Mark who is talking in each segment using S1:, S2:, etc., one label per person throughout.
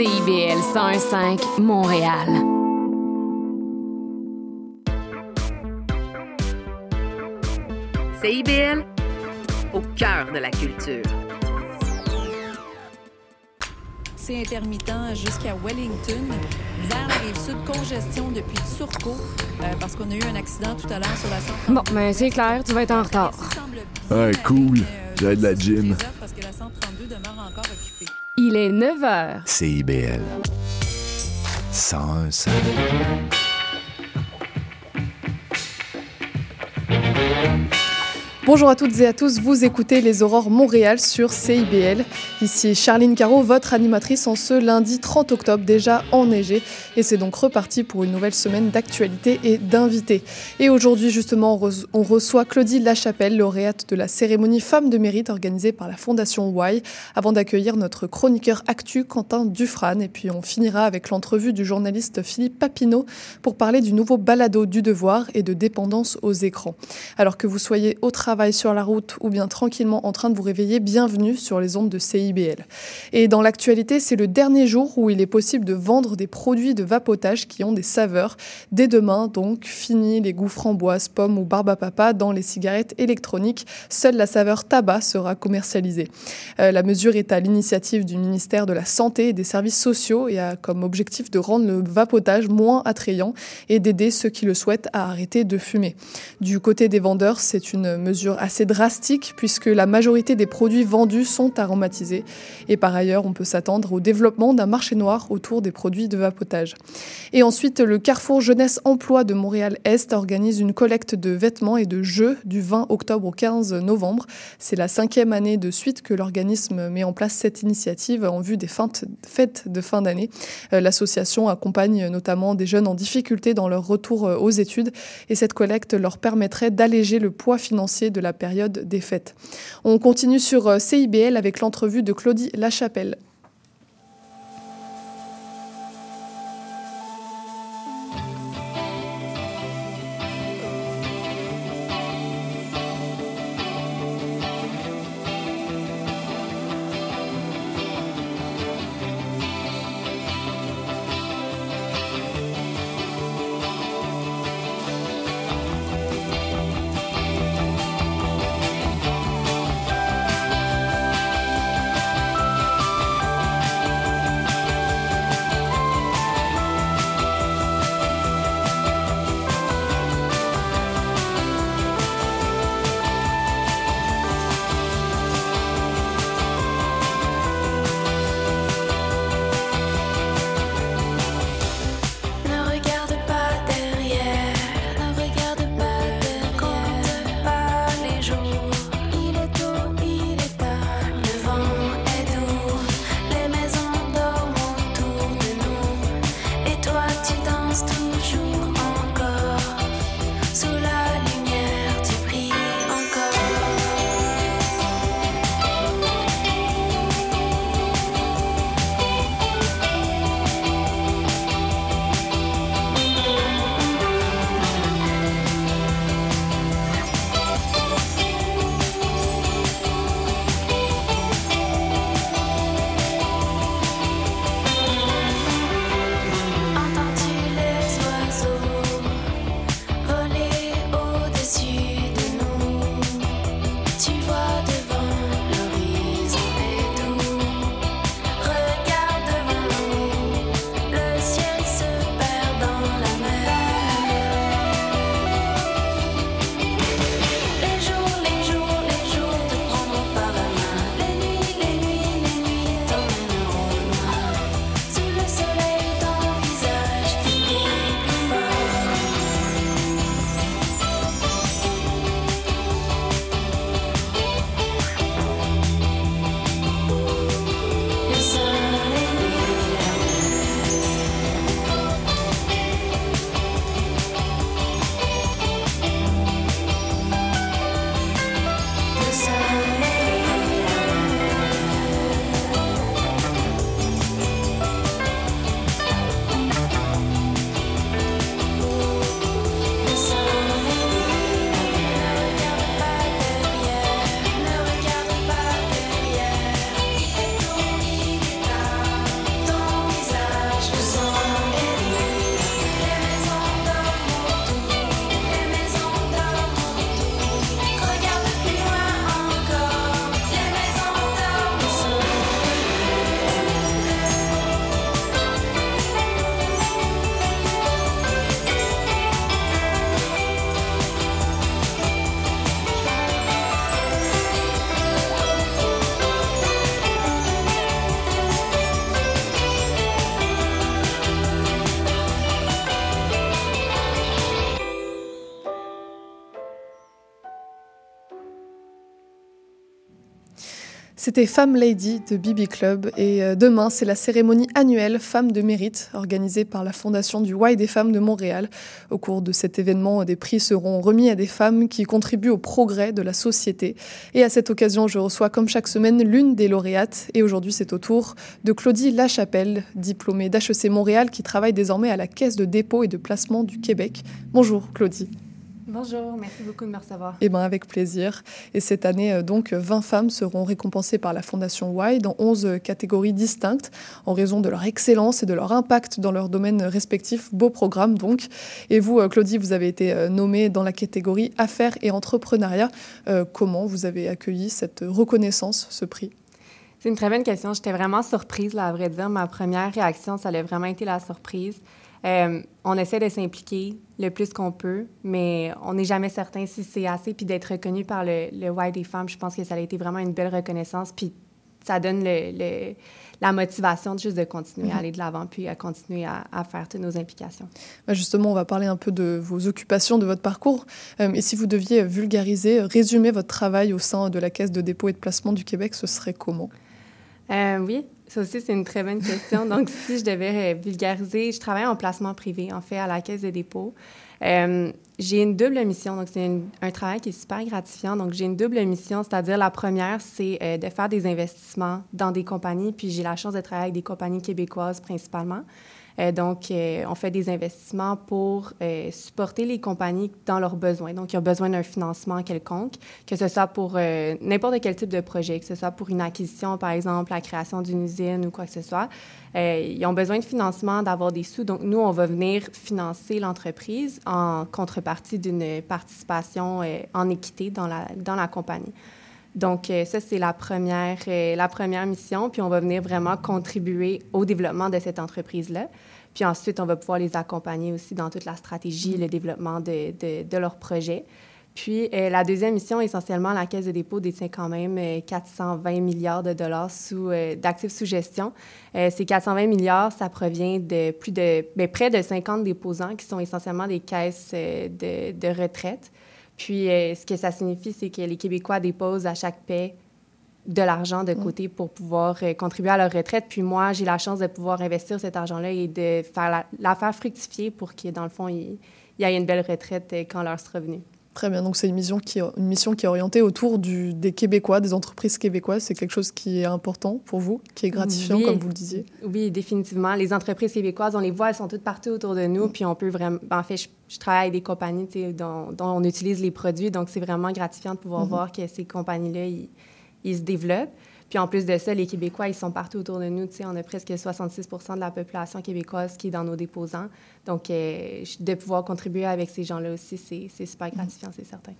S1: CIBL 101.5 Montréal.
S2: CIBL, au cœur de la culture.
S3: C'est intermittent jusqu'à Wellington. Vers la rive sud, congestion depuis Turcot, euh, parce qu'on a eu un accident tout à l'heure sur la 132.
S1: Bon, ben c'est clair, tu vas être en retard.
S4: Ouais, cool. J'ai de la gym.
S3: Parce que la 132 demeure encore occupée.
S1: Il est 9 h.
S4: CIBL. 101
S5: Bonjour à toutes et à tous, vous écoutez les Aurores Montréal sur CIBL. Ici Charline Caro, votre animatrice en ce lundi 30 octobre, déjà enneigé. Et c'est donc reparti pour une nouvelle semaine d'actualité et d'invités. Et aujourd'hui, justement, on re- on reçoit Claudie Lachapelle, lauréate de la cérémonie Femmes de mérite organisée par la Fondation Y, avant d'accueillir notre chroniqueur actu Quentin Dufrane. Et puis on finira avec l'entrevue du journaliste Philippe Papineau pour parler du nouveau balado du devoir et de dépendance aux écrans. Alors que vous soyez au travail, sur la route ou bien tranquillement en train de vous réveiller, bienvenue sur les ondes de CIBL. Et dans l'actualité, c'est le dernier jour où il est possible de vendre des produits de vapotage qui ont des saveurs. Dès demain, donc, fini les goûts framboises, pommes ou barbe à papa dans les cigarettes électroniques. Seule la saveur tabac sera commercialisée. Euh, la mesure est à l'initiative du ministère de la Santé et des Services sociaux et a comme objectif de rendre le vapotage moins attrayant et d'aider ceux qui le souhaitent à arrêter de fumer. Du côté des vendeurs, c'est une mesure assez drastique puisque la majorité des produits vendus sont aromatisés. Et par ailleurs, on peut s'attendre au développement d'un marché noir autour des produits de vapotage. Et ensuite, le Carrefour Jeunesse Emploi de Montréal-Est organise une collecte de vêtements et de jeux du 20 octobre au 15 novembre. C'est la cinquième année de suite que l'organisme met en place cette initiative en vue des fêtes de fin d'année. Euh, L'association accompagne notamment des jeunes en difficulté dans leur retour euh, aux études et cette collecte leur permettrait d'alléger le poids financier de la période des fêtes. On continue sur euh, CIBL avec l'entrevue de Claudie Lachapelle. C'était Femme Lady de Bibi Club et euh, demain c'est la cérémonie annuelle Femmes de mérite organisée par la Fondation du Y des femmes de Montréal. Au cours de cet événement, des prix seront remis à des femmes qui contribuent au progrès de la société. Et à cette occasion, je reçois comme chaque semaine l'une des lauréates et aujourd'hui c'est au tour de Claudie Lachapelle, diplômée d'HEC Montréal qui travaille désormais à la Caisse de dépôt et de placement du Québec. Bonjour Claudie.
S1: Bonjour, merci beaucoup de me recevoir.
S5: Eh bien, avec plaisir. Et cette année, euh, donc, 20 femmes seront récompensées par la Fondation Y dans 11 catégories distinctes en raison de leur excellence et de leur impact dans leurs domaines respectifs. Beau programme, donc. Et vous, euh, Claudie, vous avez été euh, nommée dans la catégorie Affaires et Entrepreneuriat. comment vous avez accueilli cette reconnaissance, ce prix?
S1: C'est une très bonne question. J'étais vraiment surprise, là, à vrai dire. Ma première réaction, ça a vraiment été la surprise. Euh, on essaie de s'impliquer le plus qu'on peut, mais on n'est jamais certain si c'est assez. Puis d'être reconnu par le, le des femmes, je pense que ça a été vraiment une belle reconnaissance. Puis ça donne le, la motivation juste de continuer à mhm. aller de l'avant, puis à continuer à, faire toutes nos implications.
S5: Bah, justement, on va parler un peu de vos occupations, de votre parcours. Euh, et si vous deviez vulgariser, résumer votre travail au sein de la Caisse de dépôt et de placement du Québec, ce serait comment?
S1: Euh, oui, ça aussi, c'est une très bonne question. Donc, si je devais euh, vulgariser, je travaille en placement privé, en fait, à la Caisse de dépôt. Euh, j'ai une double mission, donc c'est un travail qui est super gratifiant. Donc, j'ai une double mission, c'est-à-dire la première, c'est de faire des investissements dans des compagnies, puis j'ai la chance de travailler avec des compagnies québécoises principalement. Euh, donc, euh, on fait des investissements pour euh, supporter les compagnies dans leurs besoins. Donc, ils ont besoin d'un financement quelconque, que ce soit pour n'importe quel type de projet, que ce soit pour une acquisition, par exemple, la création d'une usine ou quoi que ce soit. ils ont besoin de financement, d'avoir des sous. Donc, nous, on va venir financer l'entreprise en contrepartie d'une participation en équité dans la, dans la compagnie. Donc, ça, c'est la première, la première mission. Puis, on va venir vraiment contribuer au développement de cette entreprise-là. Puis ensuite, on va pouvoir les accompagner aussi dans toute la stratégie, le développement de, de, leurs projets. Puis euh, la deuxième mission, essentiellement, la Caisse de dépôt détient quand même 420 euh, milliards de dollars euh, d'actifs sous gestion. ces 420 milliards, ça provient de plus de bien, près de 50 déposants qui sont essentiellement des caisses de, de retraite. Puis ce que ça signifie, c'est que les Québécois déposent à chaque paie de l'argent de mm. côté pour pouvoir euh, contribuer à leur retraite. Puis moi, j'ai la chance de pouvoir investir cet argent-là et de faire la, faire fructifier pour qu'il, dans le fond, il, y ait une belle retraite euh, quand leur sera venue.
S5: Très bien, donc c'est une mission qui, une mission qui est orientée autour du, des Québécois, des entreprises québécoises. C'est quelque chose qui est important pour vous, qui est gratifiant, comme vous le disiez.
S1: Oui, définitivement. Les entreprises québécoises, on les voit, elles sont toutes partout autour de nous, puis on peut vraiment... En fait, je, travaille avec des compagnies dont, dont, on utilise les produits, donc c'est vraiment gratifiant de pouvoir mm-hmm. voir que ces compagnies-là, ils se développent. Puis en plus de ça, les Québécois, ils sont partout autour de nous. Tu sais, on a presque 66 de la population québécoise qui est dans nos déposants. Donc, euh, de pouvoir contribuer avec ces gens-là aussi, c'est super gratifiant, c'est certain.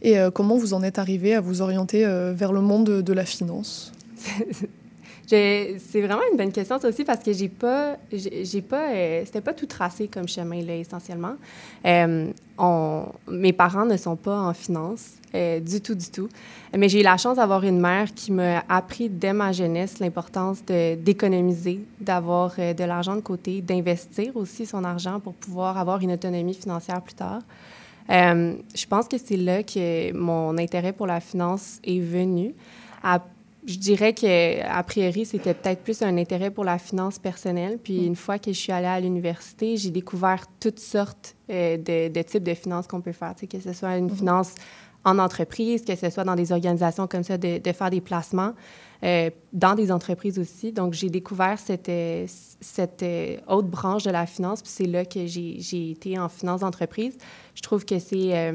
S5: Et euh, comment vous en êtes arrivé à vous orienter euh, vers le monde de, la finance?
S1: c'est vraiment une bonne question, ça aussi, parce que j'ai pas, j'ai pas, c'était pas tout tracé comme chemin, là, essentiellement. Mes parents ne sont pas en finance. Euh, du tout, du tout. Mais j'ai eu la chance d'avoir une mère qui m'a appris dès ma jeunesse l'importance d'économiser, d'avoir euh, de l'argent de côté, d'investir aussi son argent pour pouvoir avoir une autonomie financière plus tard. Euh, je pense que c'est là que mon intérêt pour la finance est venu. Je dirais que a priori c'était peut-être plus un intérêt pour la finance personnelle. Puis mm. une fois que je suis allée à l'université, j'ai découvert toutes sortes de, types de finances qu'on peut faire. que ce soit une mm-hmm. finance en entreprise, que ce soit dans des organisations comme ça, de, faire des placements, euh, dans des entreprises aussi. Donc, j'ai découvert cette, euh, cette euh, autre branche de la finance, puis c'est là que j'ai été en finance d'entreprise. Je trouve que c'est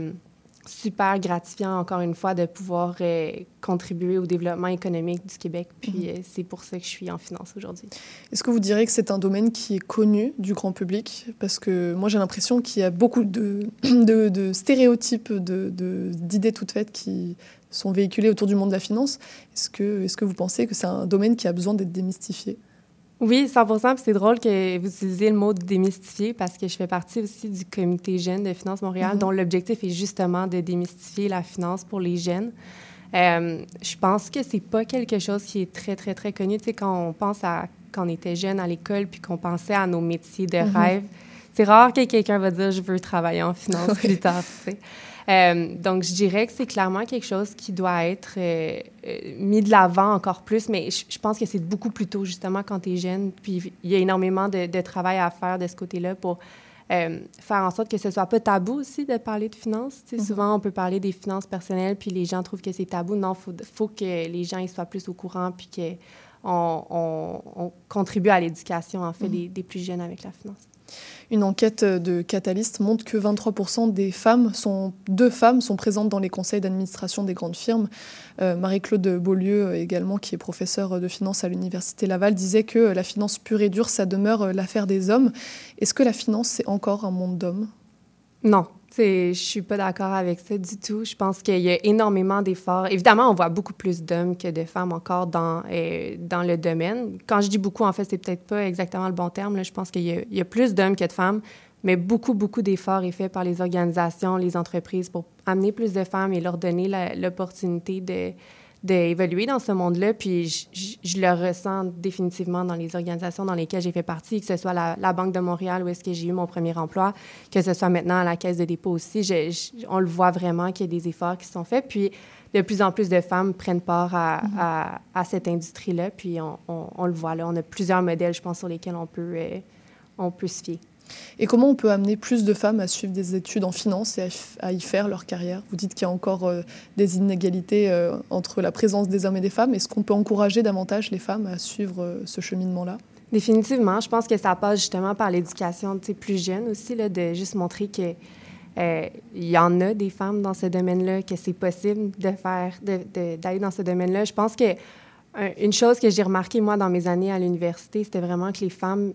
S1: super gratifiant, encore une fois, de pouvoir euh, contribuer au développement économique du Québec. Puis mhm. euh, c'est pour ça que je suis en finance aujourd'hui.
S5: Est-ce que vous diriez que c'est un domaine qui est connu du grand public? Parce que moi, j'ai l'impression qu'il y a beaucoup de, de, de stéréotypes, d'idées de, toutes faites qui sont véhiculées autour du monde de la finance. Est-ce que, est -ce que vous pensez que c'est un domaine qui a besoin d'être démystifié?
S1: Oui, 100 Puis c'est drôle que vous utilisiez le mot démystifier parce que je fais partie aussi du comité jeunes de Finance Montréal, mm-hmm. dont l'objectif est justement de démystifier la finance pour les jeunes. Euh, je pense que c'est pas quelque chose qui est très, très, très connu. Tu sais, quand on pense à quand on était jeune à l'école puis qu'on pensait à nos métiers de mm-hmm. rêve, c'est rare que quelqu'un va dire « je veux travailler en finance plus tard », tu sais. Euh, donc, je dirais que c'est clairement quelque chose qui doit être euh, euh, mis de l'avant encore plus, mais je, je pense que c'est beaucoup plus tôt, justement, quand tu es jeune. Puis, il y a énormément de, de travail à faire de ce côté-là pour euh, faire en sorte que ce soit pas tabou aussi de parler de finances. Sais, Souvent, on peut parler des finances personnelles, puis les gens trouvent que c'est tabou. Non, il faut, faut que les gens ils soient plus au courant, puis qu'on on, on contribue à l'éducation, en fait, des, des plus jeunes avec la finance.
S5: Une enquête de Catalyst montre que 23% des femmes sont, deux femmes sont présentes dans les conseils d'administration des grandes firmes. Euh, Marie-Claude Beaulieu, également, qui est professeure de finance à l'Université Laval, disait que la finance pure et dure, ça demeure l'affaire des hommes. Est-ce que la finance, c'est encore un monde d'hommes?
S1: Non, je suis pas d'accord avec ça du tout. Je pense qu'il y a énormément d'efforts. Évidemment, on voit beaucoup plus d'hommes que de femmes encore dans, euh, dans le domaine. Quand je dis beaucoup, en fait, c'est peut-être pas exactement le bon terme. Je pense qu'il y, y, a plus d'hommes que de femmes, mais beaucoup, beaucoup d'efforts est fait par les organisations, les entreprises pour amener plus de femmes et leur donner l'opportunité de d'évoluer dans ce monde-là. Puis je, je, le ressens définitivement dans les organisations dans lesquelles j'ai fait partie, que ce soit la, la Banque de Montréal où est-ce que j'ai eu mon premier emploi, que ce soit maintenant à la Caisse de dépôt aussi. Je, on le voit vraiment qu'il y a des efforts qui sont faits. Puis de plus en plus de femmes prennent part à, mm-hmm. à, à cette industrie-là. Puis on, on, on, le voit là. On a plusieurs modèles, je pense, sur lesquels on peut, euh, on peut se fier.
S5: Et comment on peut amener plus de femmes à suivre des études en finance et à, y faire leur carrière? Vous dites qu'il y a encore euh, des inégalités euh, entre la présence des hommes et des femmes. Est-ce qu'on peut encourager davantage les femmes à suivre euh, ce cheminement-là?
S1: Définitivement. Je pense que ça passe justement par l'éducation plus jeune aussi, là, de juste montrer que il y en a des femmes dans ce domaine-là, que c'est possible de faire, d'aller dans ce domaine-là. Je pense que une chose que j'ai remarqué, moi, dans mes années à l'université, c'était vraiment que les femmes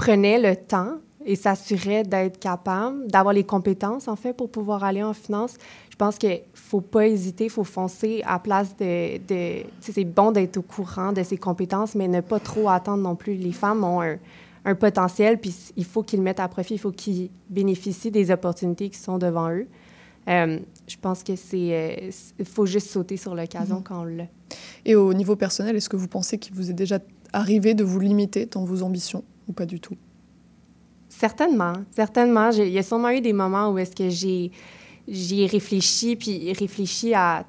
S1: prenait le temps et s'assurait d'être capable, d'avoir les compétences, en fait, pour pouvoir aller en finance. Je pense qu'il ne faut pas hésiter, il faut foncer à place de... de c'est bon d'être au courant de ses compétences, mais ne pas trop attendre non plus. Les femmes ont un, un potentiel, puis il faut qu'ils le mettent à profit, il faut qu'ils bénéficient des opportunités qui sont devant eux. Euh, je pense que c'est... Il euh, faut juste sauter sur l'occasion mm -hmm. quand on l'a.
S5: Et au niveau personnel, est-ce que vous pensez qu'il vous est déjà arrivé de vous limiter dans vos ambitions? Ou pas du tout?
S1: Certainement, certainement. Il y a sûrement eu des moments où est-ce que j'ai, réfléchi, puis réfléchi à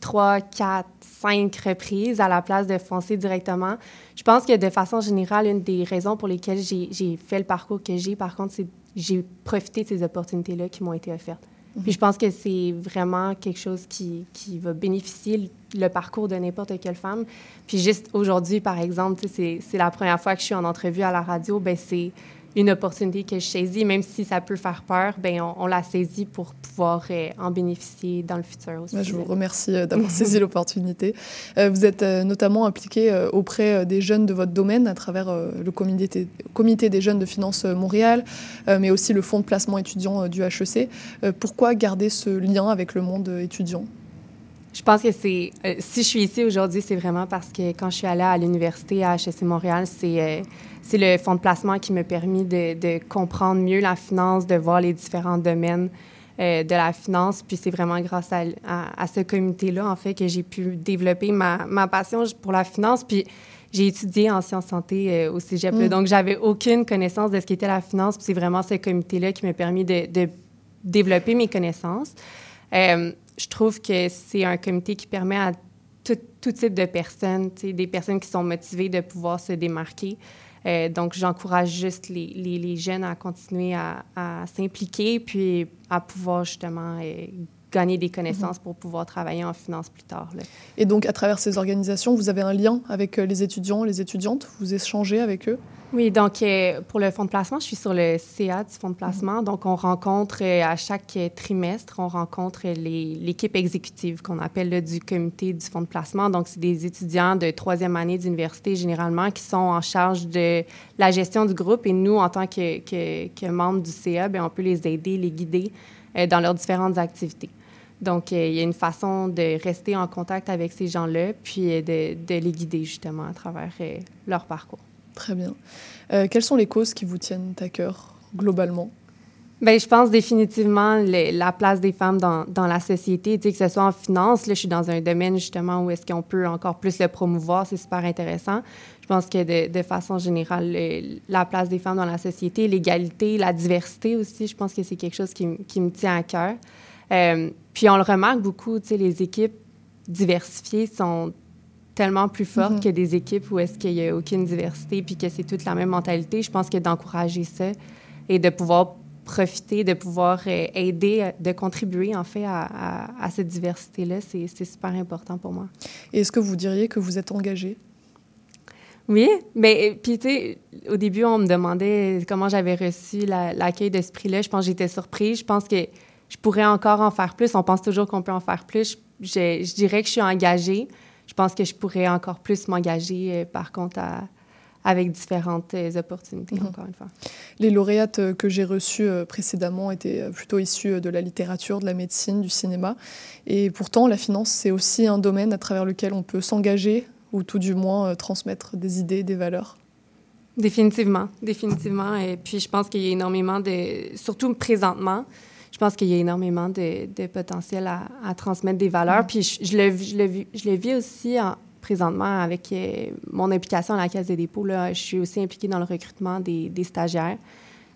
S1: trois, quatre, cinq reprises à la place de foncer directement. Je pense que de façon générale, une des raisons pour lesquelles j'ai, j'ai fait le parcours que j'ai, par contre, c'est j'ai profité de ces opportunités-là qui m'ont été offertes. Puis je pense que c'est vraiment quelque chose qui, qui va bénéficier le parcours de n'importe quelle femme. Puis juste aujourd'hui, par exemple, c'est, c'est la première fois que je suis en entrevue à la radio, ben c'est une opportunité que je saisis, même si ça peut faire peur, ben on, on la saisit pour pouvoir euh, en bénéficier dans le futur aussi.
S5: Je vous remercie euh, d'avoir saisi l'opportunité. Euh, vous êtes euh, notamment impliqué auprès des jeunes de votre domaine à travers le comité, comité, des jeunes de finance Montréal, mais aussi le fonds de placement étudiant du HEC. pourquoi garder ce lien avec le monde étudiant?
S1: Je pense que c'est. Euh, si je suis ici aujourd'hui, c'est vraiment parce que quand je suis allée à l'université à HEC Montréal, c'est euh, c'est le fonds de placement qui m'a permis de, de, comprendre mieux la finance, de voir les différents domaines euh, de la finance. Puis c'est vraiment grâce à, à, à ce comité-là, en fait, que j'ai pu développer ma, ma, passion pour la finance. Puis j'ai étudié en sciences santé au cégep. Mm. Donc, j'avais aucune connaissance de ce qu'était la finance. Puis c'est vraiment ce comité-là qui m'a permis de, de, développer mes connaissances. Euh, je trouve que c'est un comité qui permet à tout, type de personnes, des personnes qui sont motivées de pouvoir se démarquer. Euh, donc, j'encourage juste les, jeunes à continuer à, à s'impliquer puis à pouvoir justement euh, gagner des connaissances mm -hmm. pour pouvoir travailler en finance plus tard. Là.
S5: Et donc, à travers ces organisations, vous avez un lien avec euh, les étudiants, les étudiantes? Vous échangez avec eux?
S1: Oui, donc euh, pour le fonds de placement, je suis sur le CA du fonds de placement. Donc, on rencontre euh, à chaque trimestre, on rencontre l'équipe exécutive qu'on appelle là, du comité du fonds de placement. Donc, c'est des étudiants de troisième année d'université généralement qui sont en charge de la gestion du groupe. Et nous, en tant que, que, que membres du CA, bien, on peut les aider, les guider euh, dans leurs différentes activités. Donc, euh, il y a une façon de rester en contact avec ces gens-là, puis de, de, les guider justement à travers euh, leur parcours.
S5: Très bien. Euh, quelles sont les causes qui vous tiennent à cœur globalement?
S1: Bien, je pense définitivement le- la place des femmes dans, dans la société, tu sais, que ce soit en finance. Là, je suis dans un domaine justement où est-ce qu'on peut encore plus le promouvoir. C'est super intéressant. Je pense que de, de façon générale, le- la place des femmes dans la société, l'égalité, la diversité aussi, je pense que c'est quelque chose qui me tient à cœur. Euh, puis on le remarque beaucoup, tu sais, les équipes diversifiées sont tellement plus fortes
S5: Mhm.
S1: que des équipes où est-ce qu'il n'y a aucune diversité puis que c'est toute la même mentalité. Je pense que d'encourager ça et de pouvoir profiter, de pouvoir euh, aider, euh, de contribuer en fait à, à- à cette diversité-là, c'est super important pour moi.
S5: Et est-ce que vous diriez que vous êtes engagé
S1: Oui, mais puis tu sais, au début, on me demandait comment j'avais reçu la- l'accueil de ce prix-là. Je pense que j'étais surprise. Je pense que je pourrais encore en faire plus. On pense toujours qu'on peut en faire plus. Je, dirais que je suis engagée. Je pense que je pourrais encore plus m'engager, euh, par contre, à- avec différentes euh, opportunités,
S5: Mhm.
S1: encore une fois.
S5: Les lauréates euh, que j'ai reçues précédemment étaient plutôt issues de la littérature, de la médecine, du cinéma. Et pourtant, la finance, c'est aussi un domaine à travers lequel on peut s'engager ou tout du moins transmettre des idées, des valeurs.
S1: Définitivement, définitivement. Et puis, je pense qu'il y a énormément de, surtout présentement, pense qu'il y a énormément de, potentiel à, transmettre des valeurs. Puis, je, je le, je, vis- je aussi en- présentement avec euh, mon implication à la Caisse des dépôts. Là, je suis aussi impliquée dans le recrutement des, stagiaires,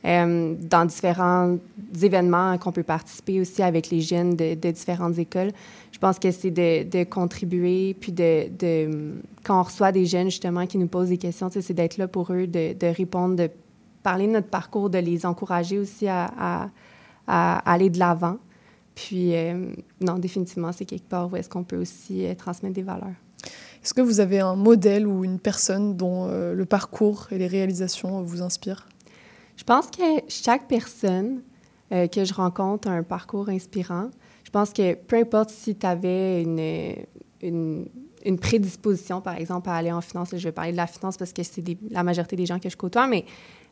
S1: euh, dans différents événements qu'on peut participer aussi avec les jeunes de, différentes écoles. Je pense que c'est de, contribuer, puis de, quand on reçoit des jeunes justement qui nous posent des questions, c'est d'être là pour eux, de, répondre, de parler de notre parcours, de les encourager aussi à- à aller de l'avant. Puis, euh, non, définitivement, c'est quelque part où est-ce qu'on peut aussi euh, transmettre des valeurs.
S5: Est-ce que vous avez un modèle ou une personne dont euh, le parcours et les réalisations vous inspirent?
S1: Je pense que chaque personne que je rencontre a un parcours inspirant. Je pense que peu importe si tu avais une, une, une prédisposition, par exemple, à aller en finance, là, je vais parler de la finance parce que c'est la majorité des gens que je côtoie, mais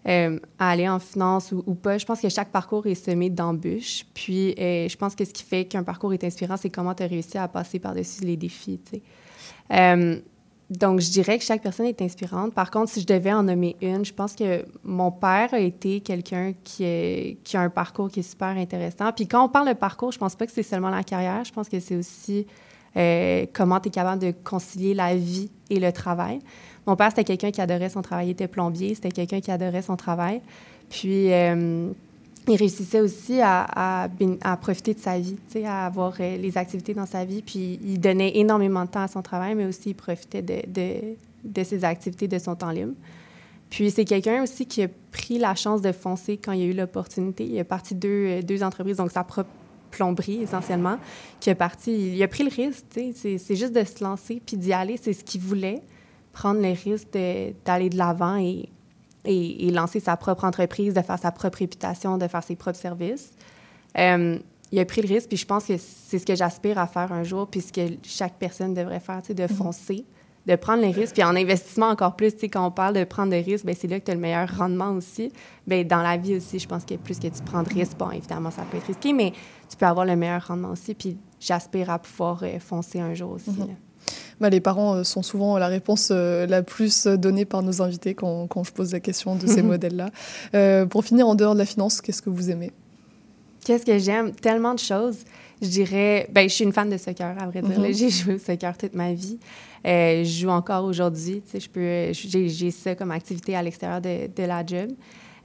S1: euh, à aller en finance ou, pas, je pense que chaque parcours est semé d'embûches. Puis, euh, je pense que ce qui fait qu'un parcours est inspirant, c'est comment tu as réussi à passer par-dessus les défis. Euh, donc, je dirais que chaque personne est inspirante. Par contre, si je devais en nommer une, je pense que mon père a été quelqu'un qui, a un parcours qui est super intéressant. Puis quand on parle de parcours, je pense pas que c'est seulement la carrière. Je pense que c'est aussi comment tu es capable de concilier la vie et le travail. Mon père, c'était quelqu'un qui adorait son travail. Il était plombier. C'était quelqu'un qui adorait son travail. Puis, euh, il réussissait aussi à, profiter de sa vie, à avoir euh, les activités dans sa vie. Puis il donnait énormément de temps à son travail, mais aussi il profitait de, ses activités, de son temps libre. Puis c'est quelqu'un aussi qui a pris la chance de foncer quand il y a eu l'opportunité. Il a parti deux, euh, deux entreprises, donc sa propre plomberie essentiellement, qui a parti, il a pris le risque, c'est juste de se lancer puis d'y aller, c'est ce qu'il voulait, prendre le risque d'aller de l'avant et et, et lancer sa propre entreprise, de faire sa propre réputation, de faire ses propres services. Euh, il a pris le risque, puis je pense que c'est ce que j'aspire à faire un jour, puis ce que chaque personne devrait faire, tu sais, de foncer, de prendre les risques. Puis en investissement encore plus, tu sais, quand on parle de prendre des risques, ben c'est là que tu as le meilleur rendement aussi. Bien, dans la vie aussi, je pense que plus que tu prends de risques, bon, évidemment, ça peut être risqué, mais tu peux avoir le meilleur rendement aussi. Puis j'aspire à pouvoir euh, foncer un jour aussi.
S5: Mhm.
S1: là.
S5: Bah, Les parents euh, sont souvent la réponse euh, la plus euh, donnée par nos invités quand, quand je pose la question de ces modèles-là. Euh, pour finir, en dehors de la finance, qu'est-ce que vous aimez?
S1: Qu'est-ce que j'aime? Tellement de choses. Je dirais, ben, je suis une fan de soccer, à vrai dire.
S5: Mhm.
S1: là. J'ai joué au soccer toute ma vie. Euh, je joue encore aujourd'hui. Je peux, j'ai ça comme activité à l'extérieur de, de la job.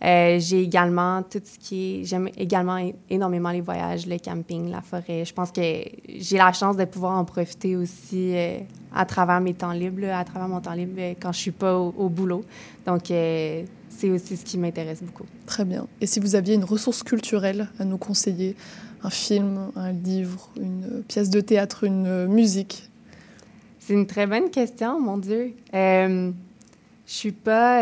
S1: Euh, j'ai également tout ce qui est. J'aime également énormément les voyages, le camping, la forêt. Je pense que j'ai la chance de pouvoir en profiter aussi euh, à travers mes temps libres, là, à travers mon temps libre euh, quand je suis pas au, au boulot. Donc, c'est aussi ce qui m'intéresse beaucoup.
S5: Très bien. Et si vous aviez une ressource culturelle à nous conseiller, un film, un livre, une pièce de théâtre, une musique?
S1: C'est une très bonne question, mon Dieu. Je suis pas.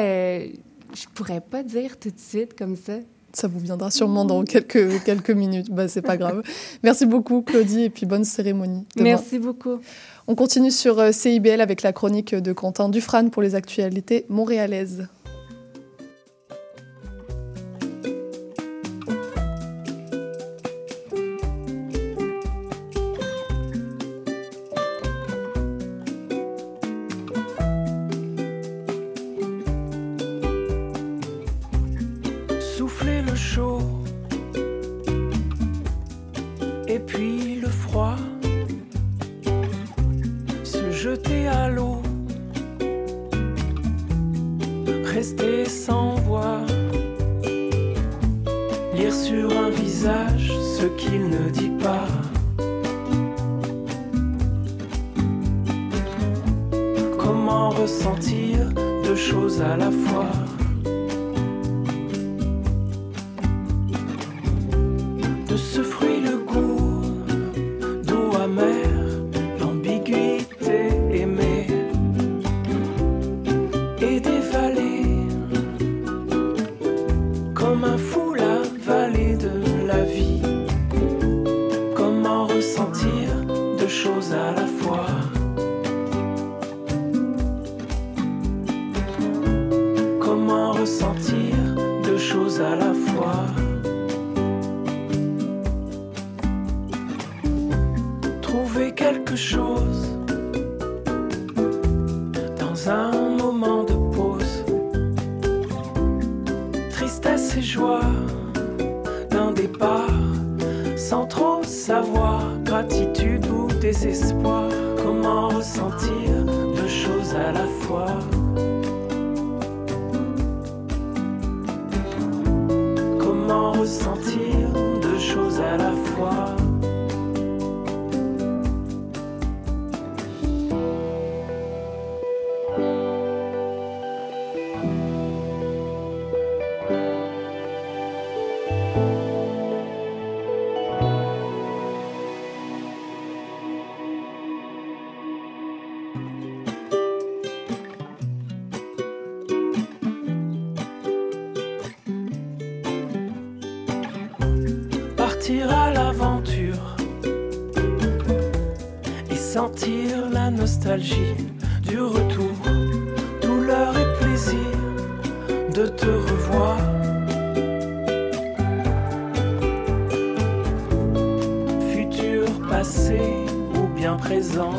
S1: Je pourrais pas dire tout de suite comme ça.
S5: Ça vous viendra sûrement dans quelques, quelques minutes. Bah, c'est pas grave. Merci beaucoup, Claudie, et puis bonne cérémonie. demain.
S1: Merci beaucoup.
S5: On continue sur euh, CIBL avec la chronique de Quentin Dufresne pour les actualités montréalaises.
S6: Ressentir deux choses à la fois? Passé ou bien présent.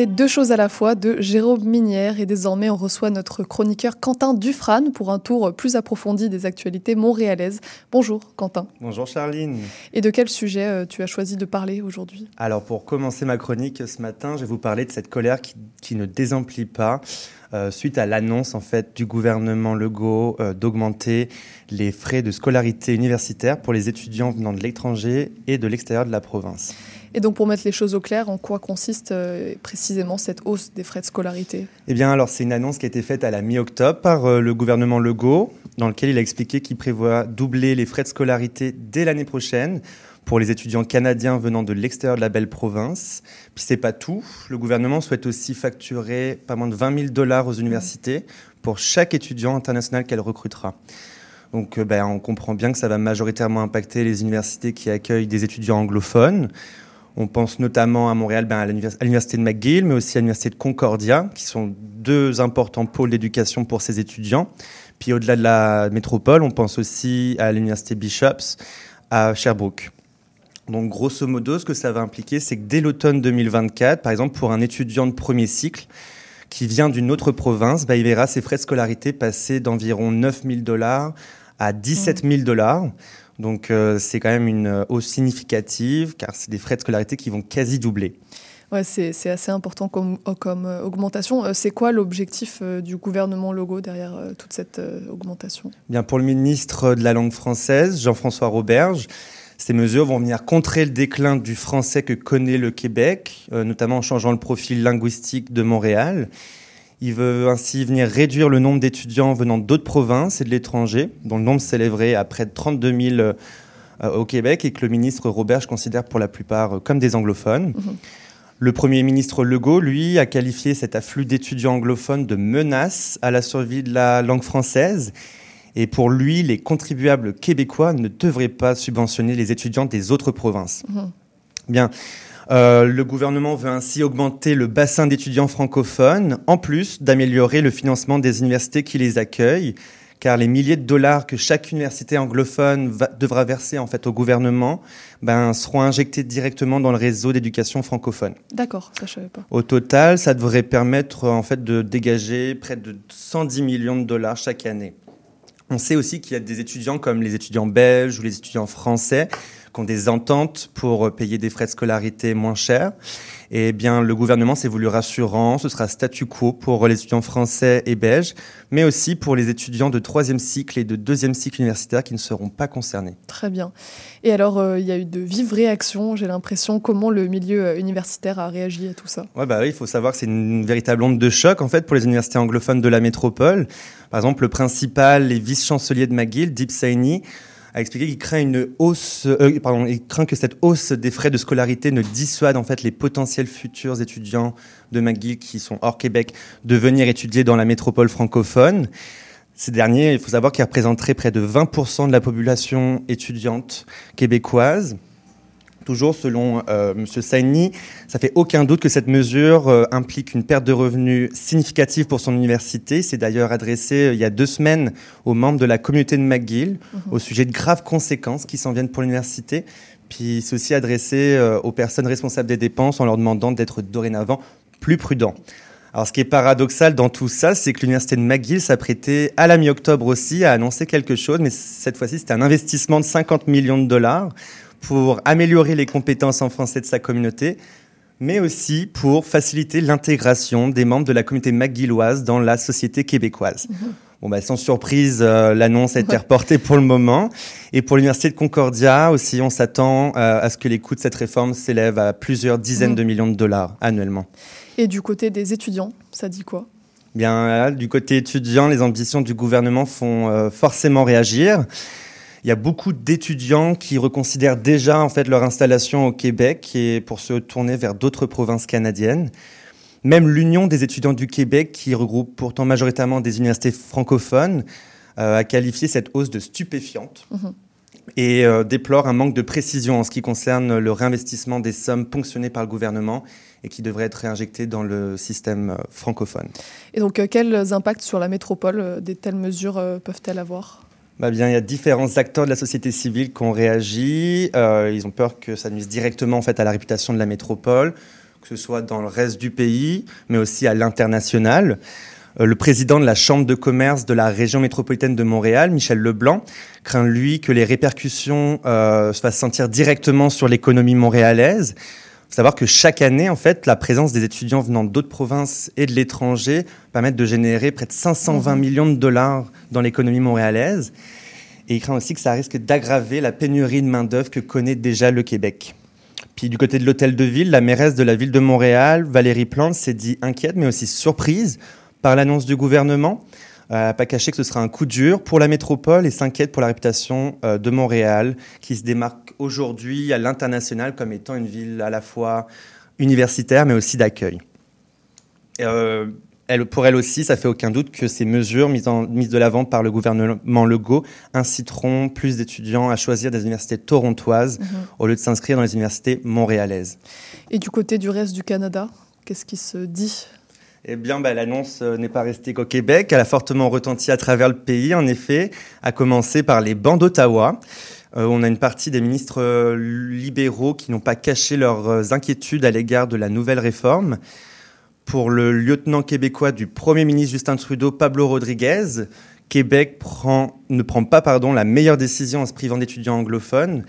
S5: C'était deux choses à la fois de Jérôme Minière et désormais on reçoit notre chroniqueur Quentin Dufrane pour un tour plus approfondi des actualités montréalaises. Bonjour Quentin.
S7: Bonjour Charline.
S5: Et de quel sujet euh, tu as choisi de parler aujourd'hui?
S7: Alors pour commencer ma chronique ce matin, je vais vous parler de cette colère qui, qui ne désemplit pas euh, suite à l'annonce en fait du gouvernement Legault euh, d'augmenter les frais de scolarité universitaire pour les étudiants venant de l'étranger et de l'extérieur de la province.
S5: Et donc pour mettre les choses au clair, en quoi consiste euh, précisément cette hausse des frais de scolarité?
S7: Eh bien alors c'est une annonce qui a été faite à la mi-octobre par euh, le gouvernement Legault, dans lequel il a expliqué qu'il prévoit doubler les frais de scolarité dès l'année prochaine pour les étudiants canadiens venant de l'extérieur de la belle province. Puis c'est pas tout, le gouvernement souhaite aussi facturer pas moins de 20 000 dollars aux universités pour chaque étudiant international qu'elle recrutera. Donc euh, ben, on comprend bien que ça va majoritairement impacter les universités qui accueillent des étudiants anglophones. On pense notamment à Montréal, ben, à l'univers- à l'université de McGill, mais aussi à l'université de Concordia, qui sont deux importants pôles d'éducation pour ces étudiants. Puis au-delà de la métropole, on pense aussi à l'université Bishops à Sherbrooke. Donc grosso modo, ce que ça va impliquer, c'est que dès l'automne 2024, par exemple, pour un étudiant de premier cycle qui vient d'une autre province, bah, il verra ses frais de scolarité passer d'environ 9 000 dollars à 17 000 dollars. Donc euh, c'est quand même une euh, hausse significative, car c'est des frais de scolarité qui vont quasi doubler.
S5: Ouais, c'est assez important comme, comme euh, augmentation. Euh, c'est quoi l'objectif du gouvernement Legault derrière toute cette augmentation?
S7: Bien, pour le ministre de la langue française, Jean-François Roberge, ces mesures vont venir contrer le déclin du français que connaît le Québec, notamment en changeant le profil linguistique de Montréal. Il veut ainsi venir réduire le nombre d'étudiants venant d'autres provinces et de l'étranger, dont le nombre s'élèverait à près de 32 000 euh, au Québec et que le ministre Robert considère pour la plupart euh, comme des anglophones. Le Premier ministre Legault, lui, a qualifié cet afflux d'étudiants anglophones de menace à la survie de la langue française. Et pour lui, les contribuables québécois ne devraient pas subventionner les étudiants des autres provinces. Bien. Euh, le gouvernement veut ainsi augmenter le bassin d'étudiants francophones, en plus d'améliorer le financement des universités qui les accueillent, car les milliers de dollars que chaque université anglophone va- devra verser en fait au gouvernement ben, seront injectés directement dans le réseau d'éducation francophone.
S5: D'accord, ça je savais pas.
S7: Au total, ça devrait permettre en fait de dégager près de 110 millions de dollars chaque année. On sait aussi qu'il y a des étudiants comme les étudiants belges ou les étudiants français qui ont des ententes pour euh, payer des frais de scolarité moins chers. Et bien, le gouvernement s'est voulu rassurant. Ce sera statu quo pour les étudiants français et belges, mais aussi pour les étudiants de troisième cycle et de deuxième cycle universitaire qui ne seront pas concernés.
S5: Très bien. Et alors, euh, il y a eu de vives réactions, j'ai l'impression. Comment le milieu euh, universitaire a réagi à tout ça?
S7: Ouais, bah oui, il faut savoir que c'est une véritable onde de choc en fait pour les universités anglophones de la métropole. Par exemple, le principal et vice-chancelier de McGill, Deep Saini, a expliqué qu'il craint une hausse, euh, pardon, il craint que cette hausse des frais de scolarité ne dissuade en fait les potentiels futurs étudiants de McGill qui sont hors Québec de venir étudier dans la métropole francophone. Ces derniers, il faut savoir qu'ils représenteraient près de 20% de la population étudiante québécoise. Toujours selon euh, M. Saini, ça fait aucun doute que cette mesure euh, implique une perte de revenus significative pour son université. C'est d'ailleurs adressé euh, il y a deux semaines aux membres de la communauté de McGill au sujet de graves conséquences qui s'en viennent pour l'université. Puis c'est aussi adressé aux personnes responsables des dépenses en leur demandant d'être dorénavant plus prudents. Alors, ce qui est paradoxal dans tout ça, c'est que l'université de McGill s'apprêtait à la mi-octobre aussi à annoncer quelque chose, mais cette fois-ci, c'était un investissement de 50 millions de dollars pour améliorer les compétences en français de sa communauté, mais aussi pour faciliter l'intégration des membres de la communauté McGilloise dans la société québécoise. Bon, bah, sans surprise, euh, l'annonce a été reportée pour le moment. Et pour l'Université de Concordia aussi, on s'attend euh, à ce que les coûts de cette réforme s'élèvent à plusieurs dizaines
S5: Mhm.
S7: de millions de dollars annuellement.
S5: Et du côté des étudiants, ça dit quoi?
S7: Bien, là, du côté étudiant, les ambitions du gouvernement font euh, forcément réagir. Il y a beaucoup d'étudiants qui reconsidèrent déjà en fait leur installation au Québec et pour se tourner vers d'autres provinces canadiennes. Même l'Union des étudiants du Québec, qui regroupe pourtant majoritairement des universités francophones, euh, a qualifié cette hausse de stupéfiante
S5: Mhm.
S7: et euh, déplore un manque de précision en ce qui concerne le réinvestissement des sommes ponctionnées par le gouvernement et qui devraient être réinjectées dans le système euh, francophone.
S5: Et donc, quels impacts sur la métropole des telles mesures peuvent-elles avoir?
S7: Bah bien, il y a différents acteurs de la société civile qui ont réagi. Euh, ils ont peur que ça nuise directement en fait à la réputation de la métropole, que ce soit dans le reste du pays, mais aussi à l'international. Euh, le président de la Chambre de commerce de la région métropolitaine de Montréal, Michel Leblanc, craint lui que les répercussions euh, se fassent sentir directement sur l'économie montréalaise. Faut savoir que chaque année, en fait, la présence des étudiants venant d'autres provinces et de l'étranger permet de générer près de 520 millions de dollars dans l'économie montréalaise. Et il craint aussi que ça risque d'aggraver la pénurie de main-d'œuvre que connaît déjà le Québec. Puis du côté de l'hôtel de ville, la mairesse de la ville de Montréal, Valérie Plante, s'est dit inquiète, mais aussi surprise par l'annonce du gouvernement. Euh, n'a pas caché que ce sera un coup dur pour la métropole et s'inquiète pour la réputation euh, de Montréal, qui se démarque aujourd'hui à l'international comme étant une ville à la fois universitaire, mais aussi d'accueil. Euh, elle, pour elle aussi, ça fait aucun doute que ces mesures mises, en- mises de l'avant par le gouvernement Legault inciteront plus d'étudiants à choisir des universités torontoises au lieu de s'inscrire dans les universités montréalaises.
S5: Et du côté du reste du Canada, qu'est-ce qui se dit?
S7: Eh bien, bah, l'annonce euh, n'est pas restée qu'au Québec. Elle a fortement retenti à travers le pays, en effet, à commencer par les bancs d'Ottawa. Euh, on a une partie des ministres euh, libéraux qui n'ont pas caché leurs euh, inquiétudes à l'égard de la nouvelle réforme. Pour le lieutenant québécois du Premier ministre Justin Trudeau, Pablo Rodriguez, Québec prend, ne prend pas pardon, la meilleure décision en se privant d'étudiants anglophones,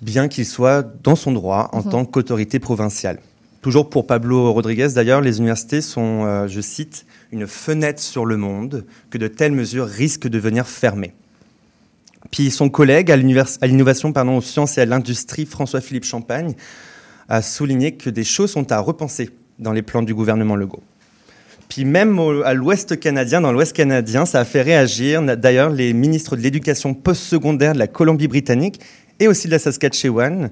S7: bien qu'il soit dans son droit en
S5: Mhm.
S7: tant qu'autorité provinciale. Toujours pour Pablo Rodriguez, d'ailleurs, les universités sont, euh, je cite, une fenêtre sur le monde que de telles mesures risquent de venir fermer. Puis son collègue à l'innovation, aux sciences et à l'industrie, François-Philippe Champagne, a souligné que des choses sont à repenser dans les plans du gouvernement Legault. Puis même à l'ouest canadien, dans l'ouest canadien, ça a fait réagir. D'ailleurs, les ministres de l'éducation postsecondaire de la Colombie-Britannique et aussi de la Saskatchewan,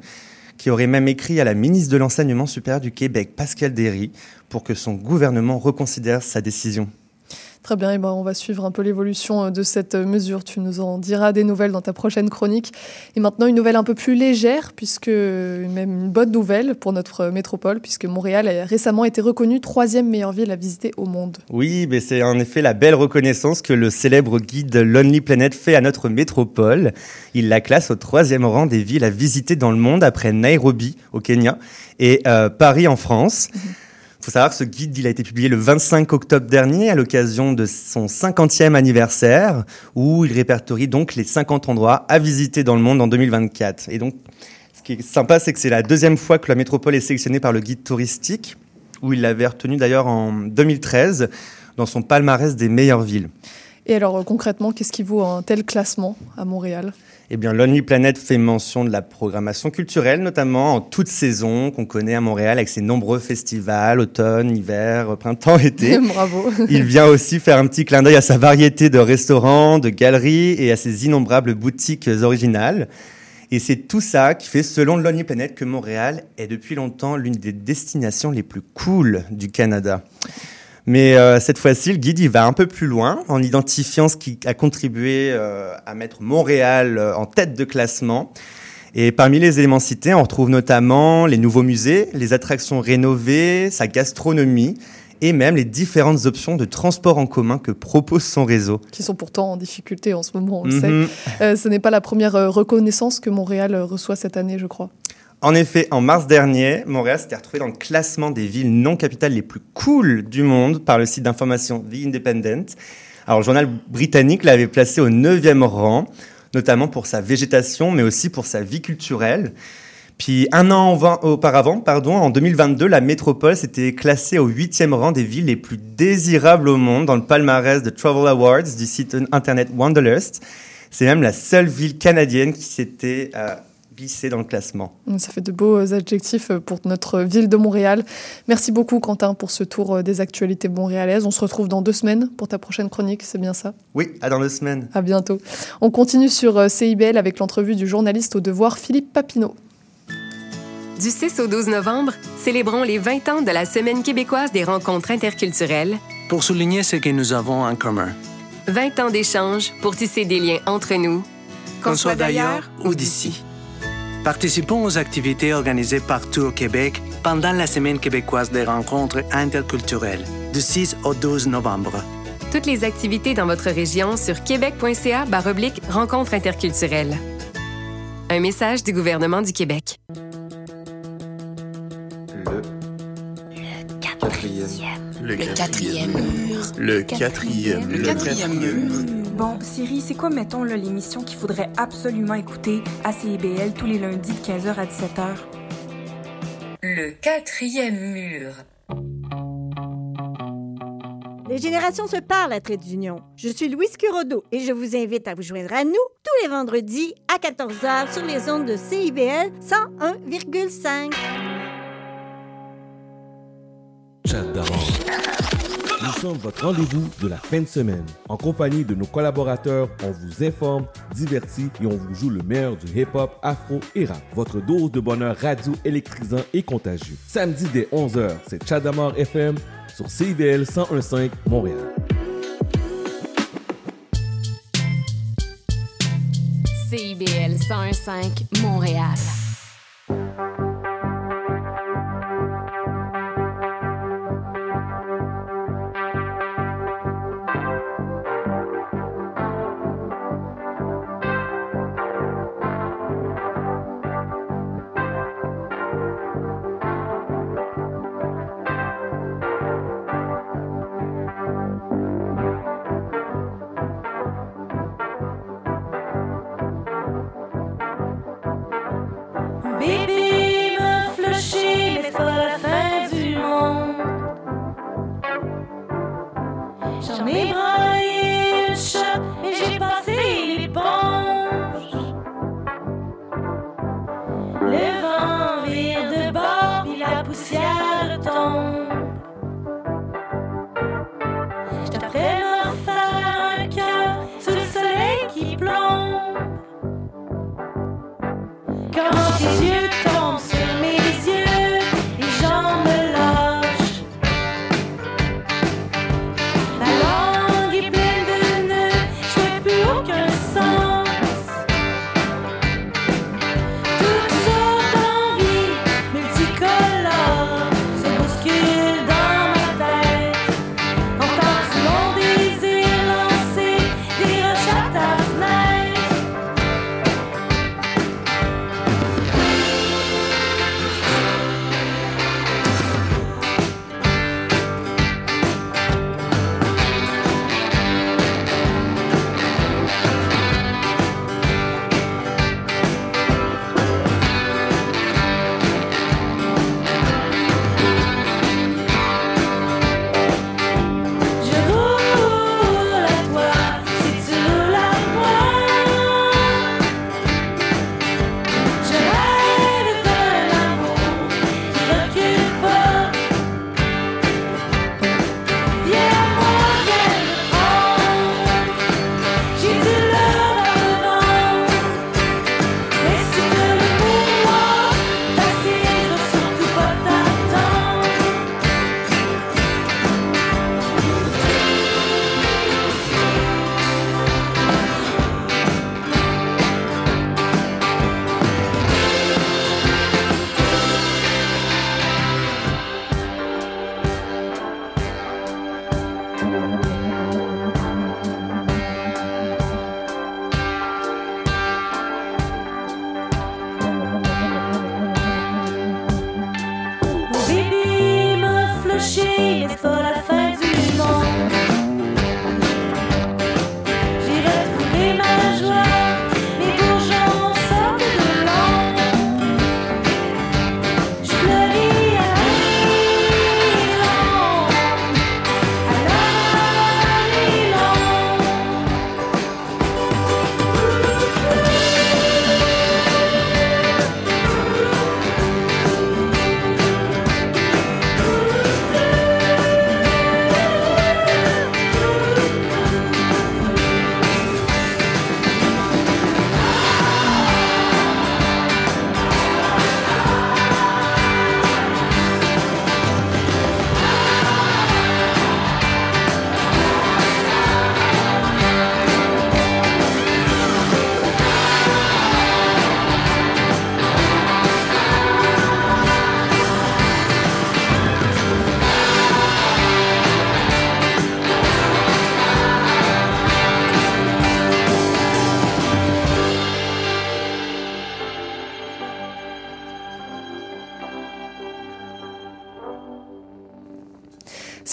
S7: qui auraient même écrit à la ministre de l'Enseignement supérieur du Québec, Pascal Derry, pour que son gouvernement reconsidère sa décision.
S5: Très bien, et ben on va suivre un peu l'évolution euh, de cette mesure. Tu nous en diras des nouvelles dans ta prochaine chronique. Et maintenant, une nouvelle un peu plus légère, puisque même une bonne nouvelle pour notre métropole, puisque Montréal a récemment été reconnue troisième meilleure ville à visiter au monde.
S7: Oui, mais c'est en effet la belle reconnaissance que le célèbre guide Lonely Planet fait à notre métropole. Il la classe au troisième rang des villes à visiter dans le monde après Nairobi au Kenya et euh, Paris en France. Faut savoir que ce guide il a été publié le 25 octobre dernier à l'occasion de son 50e anniversaire où il répertorie donc les 50 endroits à visiter dans le monde en 2024. Et donc, ce qui est sympa, c'est que c'est la deuxième fois que la métropole est sélectionnée par le guide touristique où il l'avait retenu d'ailleurs en 2013 dans son palmarès des meilleures villes.
S5: Et alors, euh, concrètement, qu'est-ce qui vaut un tel classement à Montréal?
S7: Eh bien, Lonely Planet fait mention de la programmation culturelle, notamment en toute saison qu'on connaît à Montréal avec ses nombreux festivals, automne, hiver, printemps, été.
S5: Bravo.
S7: Il vient aussi faire un petit clin d'œil à sa variété de restaurants, de galeries et à ses innombrables boutiques originales. Et c'est tout ça qui fait, selon Lonely Planet, que Montréal est depuis longtemps l'une des destinations les plus cool du Canada. Mais euh, cette fois-ci, le guide il va un peu plus loin en identifiant ce qui a contribué euh, à mettre Montréal euh, en tête de classement. Et parmi les éléments cités, on retrouve notamment les nouveaux musées, les attractions rénovées, sa gastronomie et même les différentes options de transport en commun que propose son réseau.
S5: Qui sont pourtant en difficulté en ce moment, on le
S7: Mhm.
S5: sait. Euh, ce n'est pas la première reconnaissance que Montréal reçoit cette année, je crois.
S7: En effet, en mars dernier, Montréal s'était retrouvé dans le classement des villes non capitales les plus cool du monde par le site d'information The Independent. Alors, le journal britannique l'avait placé au 9e rang, notamment pour sa végétation, mais aussi pour sa vie culturelle. Puis un an auparavant, pardon, en 2022, la métropole s'était classée au 8e rang des villes les plus désirables au monde dans le palmarès de Travel Awards du site internet Wanderlust. C'est même la seule ville canadienne qui s'était euh, glissée dans le classement.
S5: Ça fait de beaux euh, adjectifs euh, pour notre ville de Montréal. Merci beaucoup, Quentin, pour ce tour euh, des actualités montréalaises. On se retrouve dans deux semaines pour ta prochaine chronique, c'est bien ça?
S7: Oui, à dans deux semaines.
S5: À bientôt. On continue sur CIBL avec l'entrevue du journaliste au devoir Philippe Papineau.
S8: Du 6 au 12 novembre, célébrons les 20 ans de la Semaine québécoise des rencontres interculturelles.
S9: Pour souligner ce que nous avons en commun.
S8: 20 ans d'échanges pour tisser des liens entre nous,
S9: Qu'on soit d'ailleurs ou d'ici. Participons aux activités organisées partout au Québec pendant la Semaine québécoise des rencontres interculturelles, du 6 au 12 novembre.
S8: Toutes les activités dans votre région sur québec.ca baroblique rencontres interculturelles. Un message du gouvernement du Québec.
S4: Le quatrième mur. Le quatrième
S10: Le quatrième mur. Bon, Siri, c'est quoi, mettons, là, l'émission qu'il faudrait absolument écouter à CIBL tous les lundis de 15h à 17h?
S11: Le quatrième mur.
S12: Les générations se parlent à Trait d'Union. Je suis Louise Curodo et je vous invite à vous joindre à nous tous les vendredis à 14h sur les ondes de CIBL 101,5.
S13: Chat d'avance. Sommes votre rendez-vous de la fin de semaine. En compagnie de nos collaborateurs, on vous informe, divertit et on vous joue le meilleur du hip-hop, afro et rap. Votre dose de bonheur radio électrisant et contagieux. Samedi dès 11h, c'est Chadamar FM sur CIBL 101.5 Montréal.
S14: CIBL 101.5 Montréal.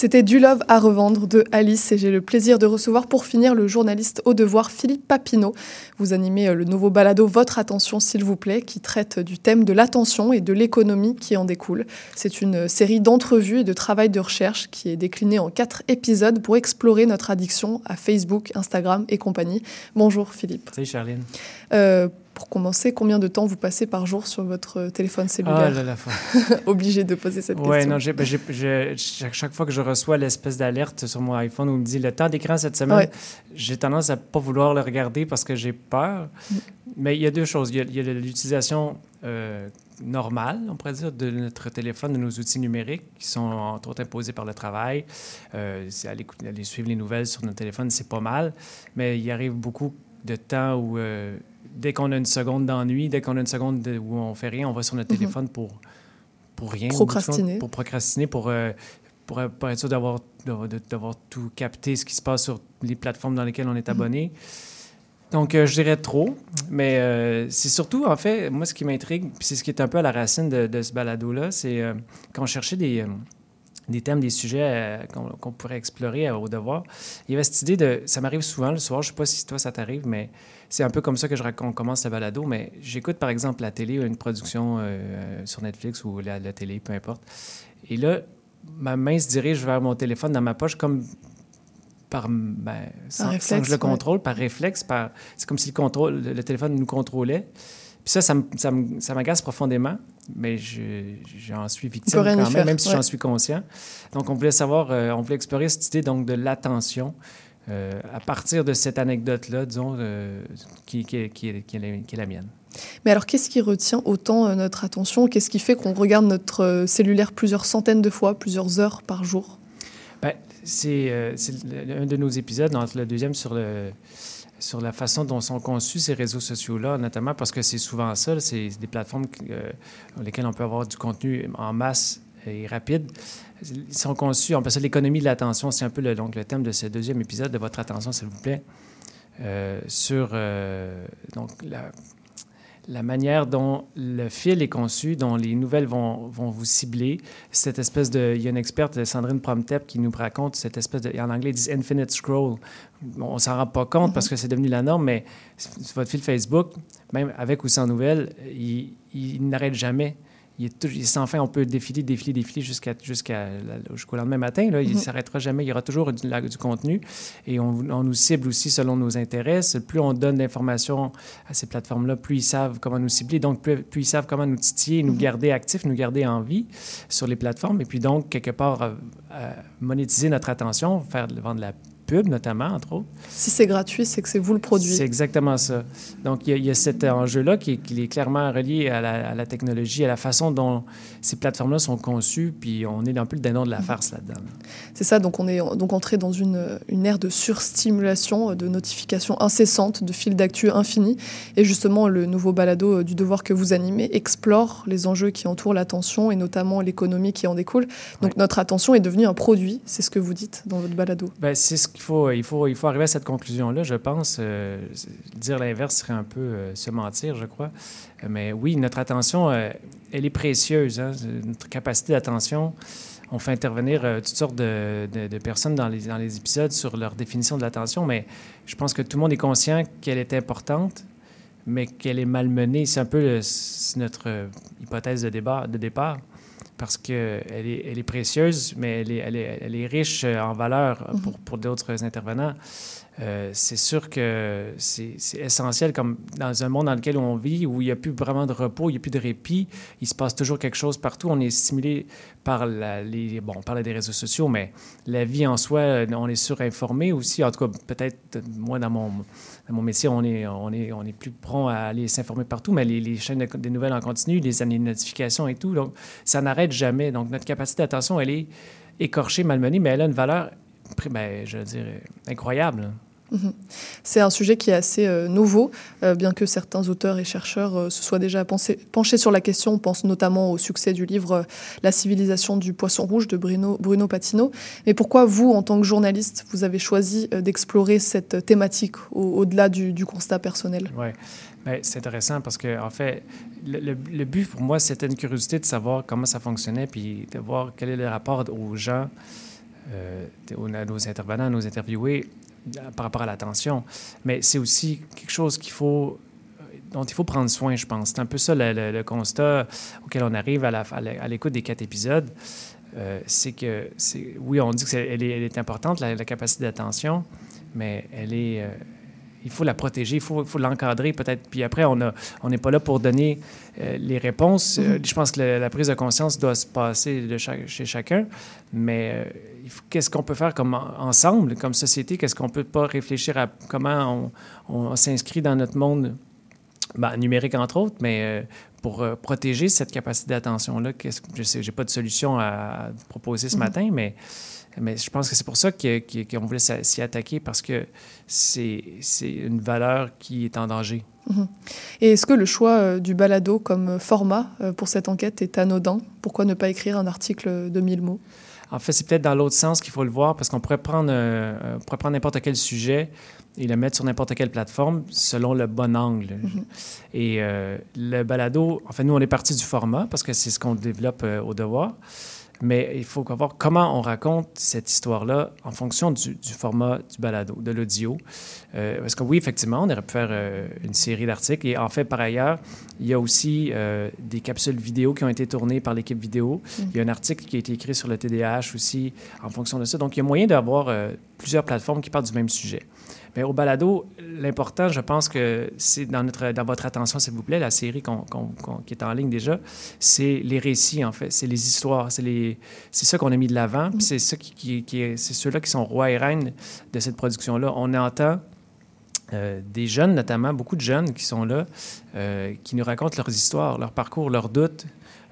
S5: C'était Du Love à revendre de Alice et j'ai le plaisir de recevoir pour finir le journaliste au devoir Philippe Papineau. Vous animez euh, le nouveau balado Votre attention s'il vous plaît qui traite du thème de l'attention et de l'économie qui en découle. C'est une série d'entrevues et de travail de recherche qui est déclinée en quatre épisodes pour explorer notre addiction à Facebook, Instagram et compagnie. Bonjour Philippe.
S15: Salut Charline.
S5: Euh, pour commencer, combien de temps vous passez par jour sur votre téléphone cellulaire
S15: Ah là là, faut-
S5: Obligé de poser cette
S15: Ouais,
S5: question.
S15: non, ben, chaque, chaque fois que je reçois l'espèce d'alerte sur mon iPhone où on me dit le temps d'écran cette semaine,
S5: Ouais.
S15: j'ai tendance à pas vouloir le regarder parce que j'ai peur. Mais il y a deux choses. Il y a- l'utilisation euh, normale, on pourrait dire, de notre téléphone, de nos outils numériques qui sont entre autres imposés par le travail. Euh, aller, suivre les nouvelles sur notre téléphone, c'est pas mal. Mais il arrive beaucoup de temps où, euh, dès qu'on a une seconde d'ennui, dès qu'on a une seconde de- où on fait rien, on va sur notre
S5: Mhm.
S15: téléphone pour, pour rien.
S5: Procrastiner.
S15: Pour procrastiner, pour, euh, pour, euh, pour être sûr d'avoir, d'avoir, tout capté ce qui se passe sur les plateformes dans lesquelles on est abonné. Donc, euh, je dirais trop, mais euh, c'est surtout, en fait, moi, ce qui m'intrigue, puis c'est ce qui est un peu à la racine de, de ce balado-là, c'est quand on cherchait des, des thèmes, des sujets euh, qu'on qu'on pourrait explorer euh, au devoir, il y avait cette idée de... Ça m'arrive souvent le soir, je sais pas si toi, ça t'arrive, mais c'est un peu comme ça que je raconte, commence le balado, mais j'écoute, par exemple, la télé, une production euh, sur Netflix ou la, la télé, peu importe. Et là, ma main se dirige vers mon téléphone dans ma poche comme par ben, sans, sans
S5: réflexe,
S15: que je le
S5: ouais.
S15: contrôle, par réflexe, par c'est comme si le contrôle, le, le téléphone nous contrôlait. Puis ça, ça ça ça m'agace profondément, mais je- j'en suis victime quand même,
S5: faire,
S15: même si
S5: ouais.
S15: j'en suis conscient. Donc, on voulait savoir, euh, on voulait explorer cette idée donc de l'attention euh, à partir de cette anecdote-là, disons, euh, qui, qui, est- qui est- qui est la- qui est la mienne.
S5: Mais alors, qu'est-ce qui retient autant notre attention? Qu'est-ce qui fait qu'on regarde notre cellulaire plusieurs centaines de fois, plusieurs heures par jour?
S15: Ben, c'est euh, un de nos épisodes, dans le deuxième, sur, le, sur la façon dont sont conçus ces réseaux sociaux-là, notamment parce que c'est souvent ça, c'est des plateformes euh, dans lesquelles on peut avoir du contenu en masse et rapide. Ils sont conçus, on appelle ça l'économie de l'attention. C'est un peu le, donc, le thème de ce deuxième épisode de votre attention, s'il vous plaît, euh, sur euh, la, la manière dont le fil est conçu, dont les nouvelles vont, vont vous cibler, cette espèce de... Il y a une experte, Sandrine Promtep, qui nous raconte cette espèce de... En anglais, ils disent « infinite scroll ». On s'en rend pas compte parce que c'est devenu la norme, mais votre fil Facebook, même avec ou sans nouvelles, il n'arrête jamais. Il est, tout- il est sans fin. On peut défiler, défiler, défiler jusqu'à, jusqu'au lendemain matin. Là. Il ne
S5: Mhm.
S15: s'arrêtera jamais. Il y aura toujours du, la- du contenu. Et on, on nous cible aussi selon nos intérêts. Plus on donne d'informations à ces plateformes-là, plus ils savent comment nous cibler. Donc, plus, plus ils savent comment nous titiller, nous garder actifs, nous garder en vie sur les plateformes. Et puis donc, quelque part, euh, euh, monétiser notre attention, faire vendre la pub notamment, entre autres.
S5: Si c'est gratuit, c'est que c'est vous le produit.
S15: C'est exactement ça. Donc, il y a, il y a cet enjeu-là qui, est- qui est clairement relié à la, à la technologie, à la façon dont ces plateformes-là sont conçues, puis on est un peu le dindon de la farce là-dedans.
S5: C'est ça, donc on est donc entré dans une, une ère de surstimulation, euh, de notifications incessantes, de fils d'actu infini. Et justement, le nouveau balado euh, du devoir que vous animez explore les enjeux qui entourent l'attention et notamment l'économie qui en découle. Donc notre attention est devenue un produit, c'est ce que vous dites dans votre balado.
S15: Ben, c'est ce qu'il faut, il faut, il faut arriver à cette conclusion-là, je pense. Euh, dire l'inverse serait un peu euh, se mentir, je crois. Mais oui, notre attention, elle est précieuse. Hein. Notre capacité d'attention, on fait intervenir toutes sortes de, de, personnes dans les, dans les épisodes sur leur définition de l'attention, mais je pense que tout le monde est conscient qu'elle est importante, mais qu'elle est malmenée. C'est un peu notre hypothèse de, débat, de départ parce qu'elle est, elle est précieuse, mais elle est, elle est, elle est riche en valeur pour, mhm. pour d'autres intervenants. Euh, c'est sûr que c'est essentiel, comme dans un monde dans lequel on vit, où il n'y a plus vraiment de repos, il n'y a plus de répit, il se passe toujours quelque chose partout. On est stimulé par la, les... Bon, on parle des réseaux sociaux, mais la vie en soi, on est surinformé aussi. En tout cas, peut-être, moi, dans mon, mon métier, on est, plus prompt à aller s'informer partout, mais les, chaînes de, des nouvelles en continu, les années de notifications et tout, donc ça n'arrête jamais. Donc, notre capacité d'attention, elle est écorchée, malmenée, mais elle a une valeur ben, je veux dire, incroyable.
S5: Mhm. C'est un sujet qui est assez euh, nouveau, euh, bien que certains auteurs et chercheurs euh, se soient déjà penchés sur la question. On pense notamment au succès du livre La civilisation du poisson rouge de Bruno, Bruno Patino. Mais pourquoi vous, en tant que journaliste, vous avez choisi d'explorer cette thématique au-delà du, constat personnel?
S15: Ben, c'est intéressant parce que, en fait, le, but pour moi, c'était une curiosité de savoir comment ça fonctionnait, puis de voir quel est le rapport aux gens. Euh, nos intervenants, nos interviewés, par rapport à l'attention. Mais c'est aussi quelque chose faut dont il faut prendre soin, je pense. C'est un peu ça le, constat auquel on arrive à, l'écoute des quatre épisodes. Euh, c'est que, oui, on dit qu'elle est, elle est importante, la, capacité d'attention, mais elle est, euh, il faut la protéger, il faut, faut l'encadrer peut-être. Puis après, on n'est pas là pour donner les réponses. Mm-hmm. je pense que la, prise de conscience doit se passer de chez chacun, mais qu'est-ce qu'on peut faire comme ensemble, comme société? Qu'est-ce qu'on peut pas réfléchir à comment on, s'inscrit dans notre monde ben, numérique, entre autres, mais euh, pour euh, protéger cette capacité d'attention-là? Je j'ai pas de solution à proposer ce mm-hmm. matin, mais, mais je pense que c'est pour ça qu'on voulait s'y attaquer, parce que c'est une valeur qui est en danger.
S5: Mm-hmm. Et est-ce que le choix euh, du balado comme format pour cette enquête est anodin? Pourquoi ne pas écrire un article de 1000 mots?
S15: En fait, c'est peut-être dans l'autre sens qu'il faut le voir parce qu'on pourrait prendre, euh, euh, n'importe quel sujet et le mettre sur n'importe quelle plateforme selon le bon angle. Mhm. Et euh, le balado, en fait, nous, on est parti du format parce que c'est ce qu'on développe au devoir. Mais il faut voir comment on raconte cette histoire-là en fonction du, format du balado, de l'audio. Euh, parce que oui, effectivement, on aurait pu faire euh, une série d'articles. Et en fait, par ailleurs, il y a aussi euh, des capsules vidéo qui ont été tournées par l'équipe vidéo. Mm. Il y a un article qui a été écrit sur le TDAH aussi en fonction de ça. Donc, il y a moyen d'avoir plusieurs plateformes qui parlent du même sujet. Mais au balado, l'important, je pense que c'est dans, votre attention, s'il vous plaît, la série qui est en ligne déjà, c'est les récits, en fait. C'est les histoires. C'est, les, ça qu'on a mis de l'avant. Puis c'est ceux-là qui sont rois et reines de cette production-là. On entend euh, des jeunes, notamment, beaucoup de jeunes qui sont là, euh, qui nous racontent leurs histoires, leurs parcours, leurs doutes.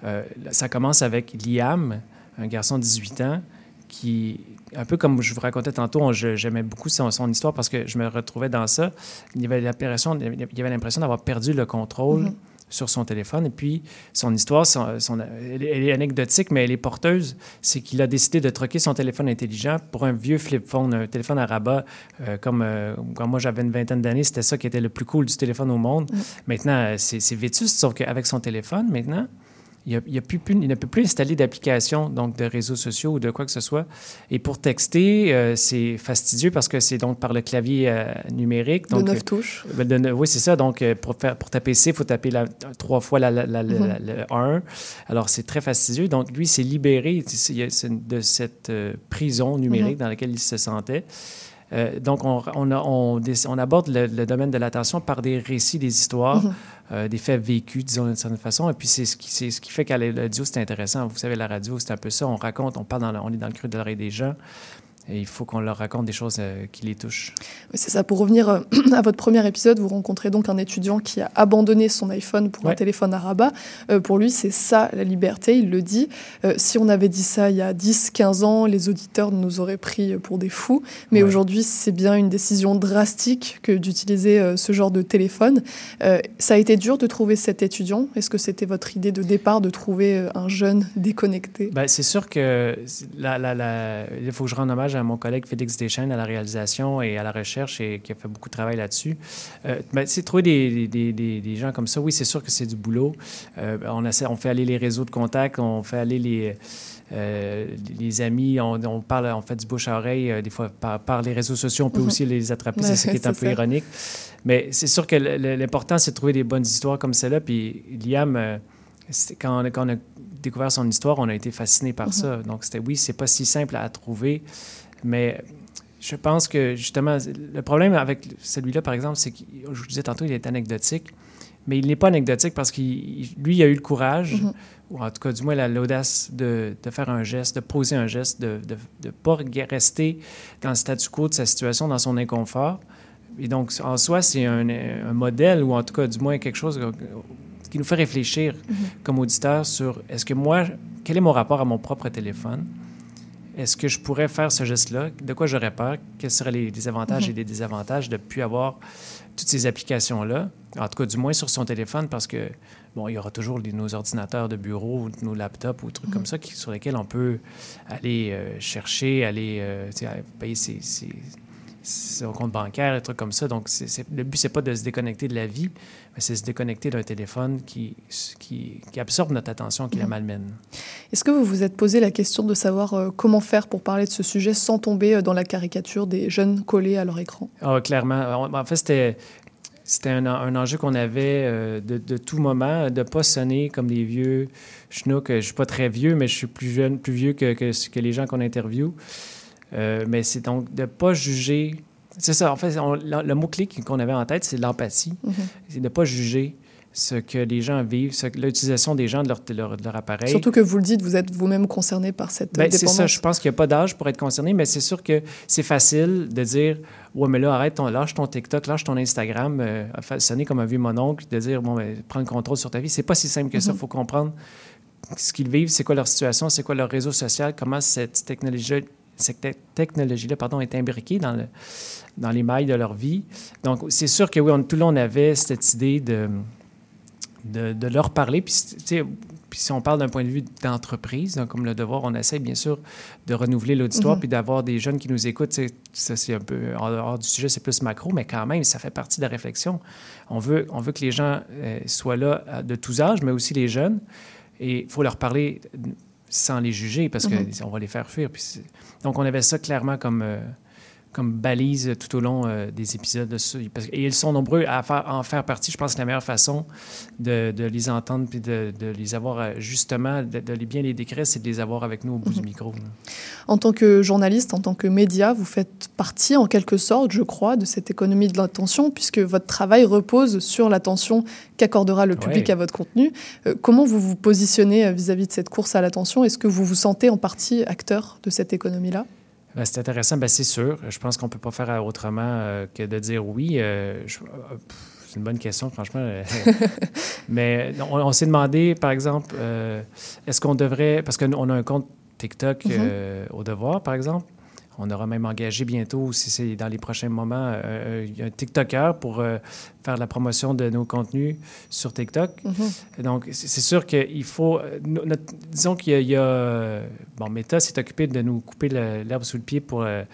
S15: Euh, ça commence avec Liam, un garçon de 18 ans, qui, un peu comme je vous racontais tantôt, j'aimais beaucoup son, histoire parce que je me retrouvais dans ça. Il y avait l'impression, il avait l'impression d'avoir perdu le contrôle. Mm-hmm. sur son téléphone. Et puis, son histoire, elle, est anecdotique, mais elle est porteuse. C'est qu'il a décidé de troquer son téléphone intelligent pour un vieux flip phone, un téléphone à rabat. Euh, comme euh, quand moi, j'avais une vingtaine d'années, c'était ça qui était le plus cool du téléphone au monde. Mm. Maintenant, c'est vétuste, sauf qu'avec son téléphone, maintenant, il, a, plus, il ne peut plus installer d'application, donc de réseaux sociaux ou de quoi que ce soit. Et pour texter, euh, c'est fastidieux parce que c'est donc par le clavier euh, numérique. Donc,
S5: de neuf touches.
S15: Euh, oui, c'est ça. Donc, pour, faire, pour taper C, il faut taper la, trois fois la, mm-hmm. le 1. Alors, c'est très fastidieux. Donc, lui, s'est libéré de cette prison numérique mm-hmm. dans laquelle il se sentait. Euh, donc, on, on, on, aborde le, domaine de l'attention par des récits, des histoires, mhm. euh, des faits vécus, disons d'une certaine façon. Et puis, c'est ce qui, ce qui fait qu'à la radio, c'est intéressant. Vous savez, la radio, c'est un peu ça. On raconte, on parle, dans on est dans le creux de l'oreille des gens. Et il faut qu'on leur raconte des choses euh, qui les touchent.
S5: Oui, c'est ça. Pour revenir euh, à votre premier épisode, vous rencontrez donc un étudiant qui a abandonné son iPhone pour un téléphone à rabat. Euh, pour lui, c'est ça la liberté, il le dit. si on avait dit ça il y a 10, 15 ans, les auditeurs nous auraient pris pour des fous. Mais aujourd'hui, c'est bien une décision drastique que d'utiliser ce genre de téléphone. ça a été dur de trouver cet étudiant. Est-ce que c'était votre idée de départ de trouver un jeune déconnecté?
S15: Ben, C'est sûr que il faut que je rende hommage à mon collègue Félix Deschênes à la réalisation et à la recherche et qui a fait beaucoup de travail là-dessus. Euh, ben, c'est trouver des, des, des, des, gens comme ça, oui, c'est sûr que c'est du boulot. Euh, on, essaie, on fait aller les réseaux de contact, on fait aller les... Euh, les amis, on, on, parle, on fait du bouche à oreille, euh, des fois par, par, les réseaux sociaux, on peut mm -hmm. aussi les attraper, c'est ce qui est un peu ironique. Mais c'est sûr que l'important, c'est de trouver des bonnes histoires comme celle-là. Puis Liam, euh, quand, on, quand, on, a découvert son histoire, on a été fasciné par mm -hmm. ça. Donc, c'était oui, c'est pas si simple à trouver, mais je pense que justement, le problème avec celui-là, par exemple, c'est que, je vous disais tantôt, il est anecdotique, mais il n'est pas anecdotique parce qu'il lui, il a eu le courage, mm -hmm. ou en tout cas, du moins, l'audace de, de, faire un geste, de poser un geste, de ne pas rester dans le statu quo de sa situation, dans son inconfort. Et donc, en soi, c'est un, un, modèle, ou en tout cas, du moins, quelque chose qui nous fait réfléchir mm -hmm. comme auditeur sur est-ce que moi, quel est mon rapport à mon propre téléphone? Est-ce que je pourrais faire ce geste-là? De quoi j'aurais peur? Quels seraient les, les avantages mm -hmm. et les désavantages de ne plus avoir toutes ces applications-là? En tout cas, du moins sur son téléphone, parce que, bon, il y aura toujours les, nos ordinateurs de bureau, nos laptops ou trucs mm -hmm. comme ça qui, sur lesquels on peut aller euh, chercher, aller euh, payer ses, ses, son compte bancaire, des trucs comme ça. Donc, c est, c est, le but, c'est pas de se déconnecter de la vie, mais c'est se déconnecter d'un téléphone qui, qui, qui, absorbe notre attention, qui mmh. la malmène.
S5: Est-ce que vous vous êtes posé la question de savoir euh, comment faire pour parler de ce sujet sans tomber euh, dans la caricature des jeunes collés à leur écran?
S15: Oh, clairement. En fait, c'était c'était un, un, enjeu qu'on avait euh, de, de, tout moment, de ne pas sonner comme des vieux schnouks. Je ne suis pas très vieux, mais je suis plus jeune, plus vieux que, que, que les gens qu'on interviewe. Euh, mais c'est donc de ne pas juger. C'est ça, en fait, on, le, mot-clé qu'on avait en tête, c'est l'empathie. Mm -hmm. C'est de ne pas juger ce que les gens vivent, l'utilisation des gens de leur, de, leur, de leur, appareil.
S5: Surtout que vous le dites, vous êtes vous-même concerné par cette
S15: ben,
S5: dépendance.
S15: C'est ça, je pense qu'il n'y a pas d'âge pour être concerné, mais c'est sûr que c'est facile de dire « Ouais, mais là, arrête, ton, lâche ton TikTok, lâche ton Instagram, euh, sonner comme un vieux mononcle, de dire « Bon, ben, prends le contrôle sur ta vie. » C'est pas si simple que mm -hmm. ça, il faut comprendre ce qu'ils vivent, c'est quoi leur situation, c'est quoi leur réseau social, comment cette technologie cette technologie-là pardon, est imbriquée dans, le, dans les mailles de leur vie. Donc, c'est sûr que oui, on, tout le long, on avait cette idée de, de, de leur parler. Puis, puis, si on parle d'un point de vue d'entreprise, comme le devoir, on essaie bien sûr de renouveler l'auditoire, mm -hmm. puis d'avoir des jeunes qui nous écoutent. Ça, c'est un peu en dehors du sujet, c'est plus macro, mais quand même, ça fait partie de la réflexion. On veut, on veut que les gens euh, soient là de tous âges, mais aussi les jeunes. Et il faut leur parler sans les juger parce qu'on mm -hmm. va les faire fuir. Puis donc, on avait ça clairement comme, euh, comme balise tout au long euh, des épisodes. De ça. Et ils sont nombreux à faire, en faire partie. Je pense que la meilleure façon de, de les entendre puis de, de, les avoir euh, justement, de, les bien les décrire, c'est de les avoir avec nous au bout du micro. Là.
S5: En tant que journaliste, en tant que média, vous faites partie en quelque sorte, je crois, de cette économie de l'attention puisque votre travail repose sur l'attention qu'accordera le public ouais. à votre contenu. Euh, comment vous vous positionnez vis-à-vis -vis de cette course à l'attention? Est-ce que vous vous sentez en partie acteur de cette économie-là?
S15: Ben, c'est intéressant, ben, c'est sûr. Je pense qu'on ne peut pas faire autrement euh, que de dire oui. Euh, euh, c'est une bonne question, franchement. Mais on, on s'est demandé, par exemple, euh, est-ce qu'on devrait, parce qu'on a un compte TikTok mm -hmm. au devoir, par exemple, on aura même engagé bientôt, si c'est dans les prochains moments, euh, un TikToker pour euh, faire la promotion de nos contenus sur TikTok. Mm -hmm. Donc, c'est sûr qu'il faut... Notre, disons qu'il y, y, a... Bon, Meta s'est occupé de nous couper l'herbe sous le pied pour... Euh,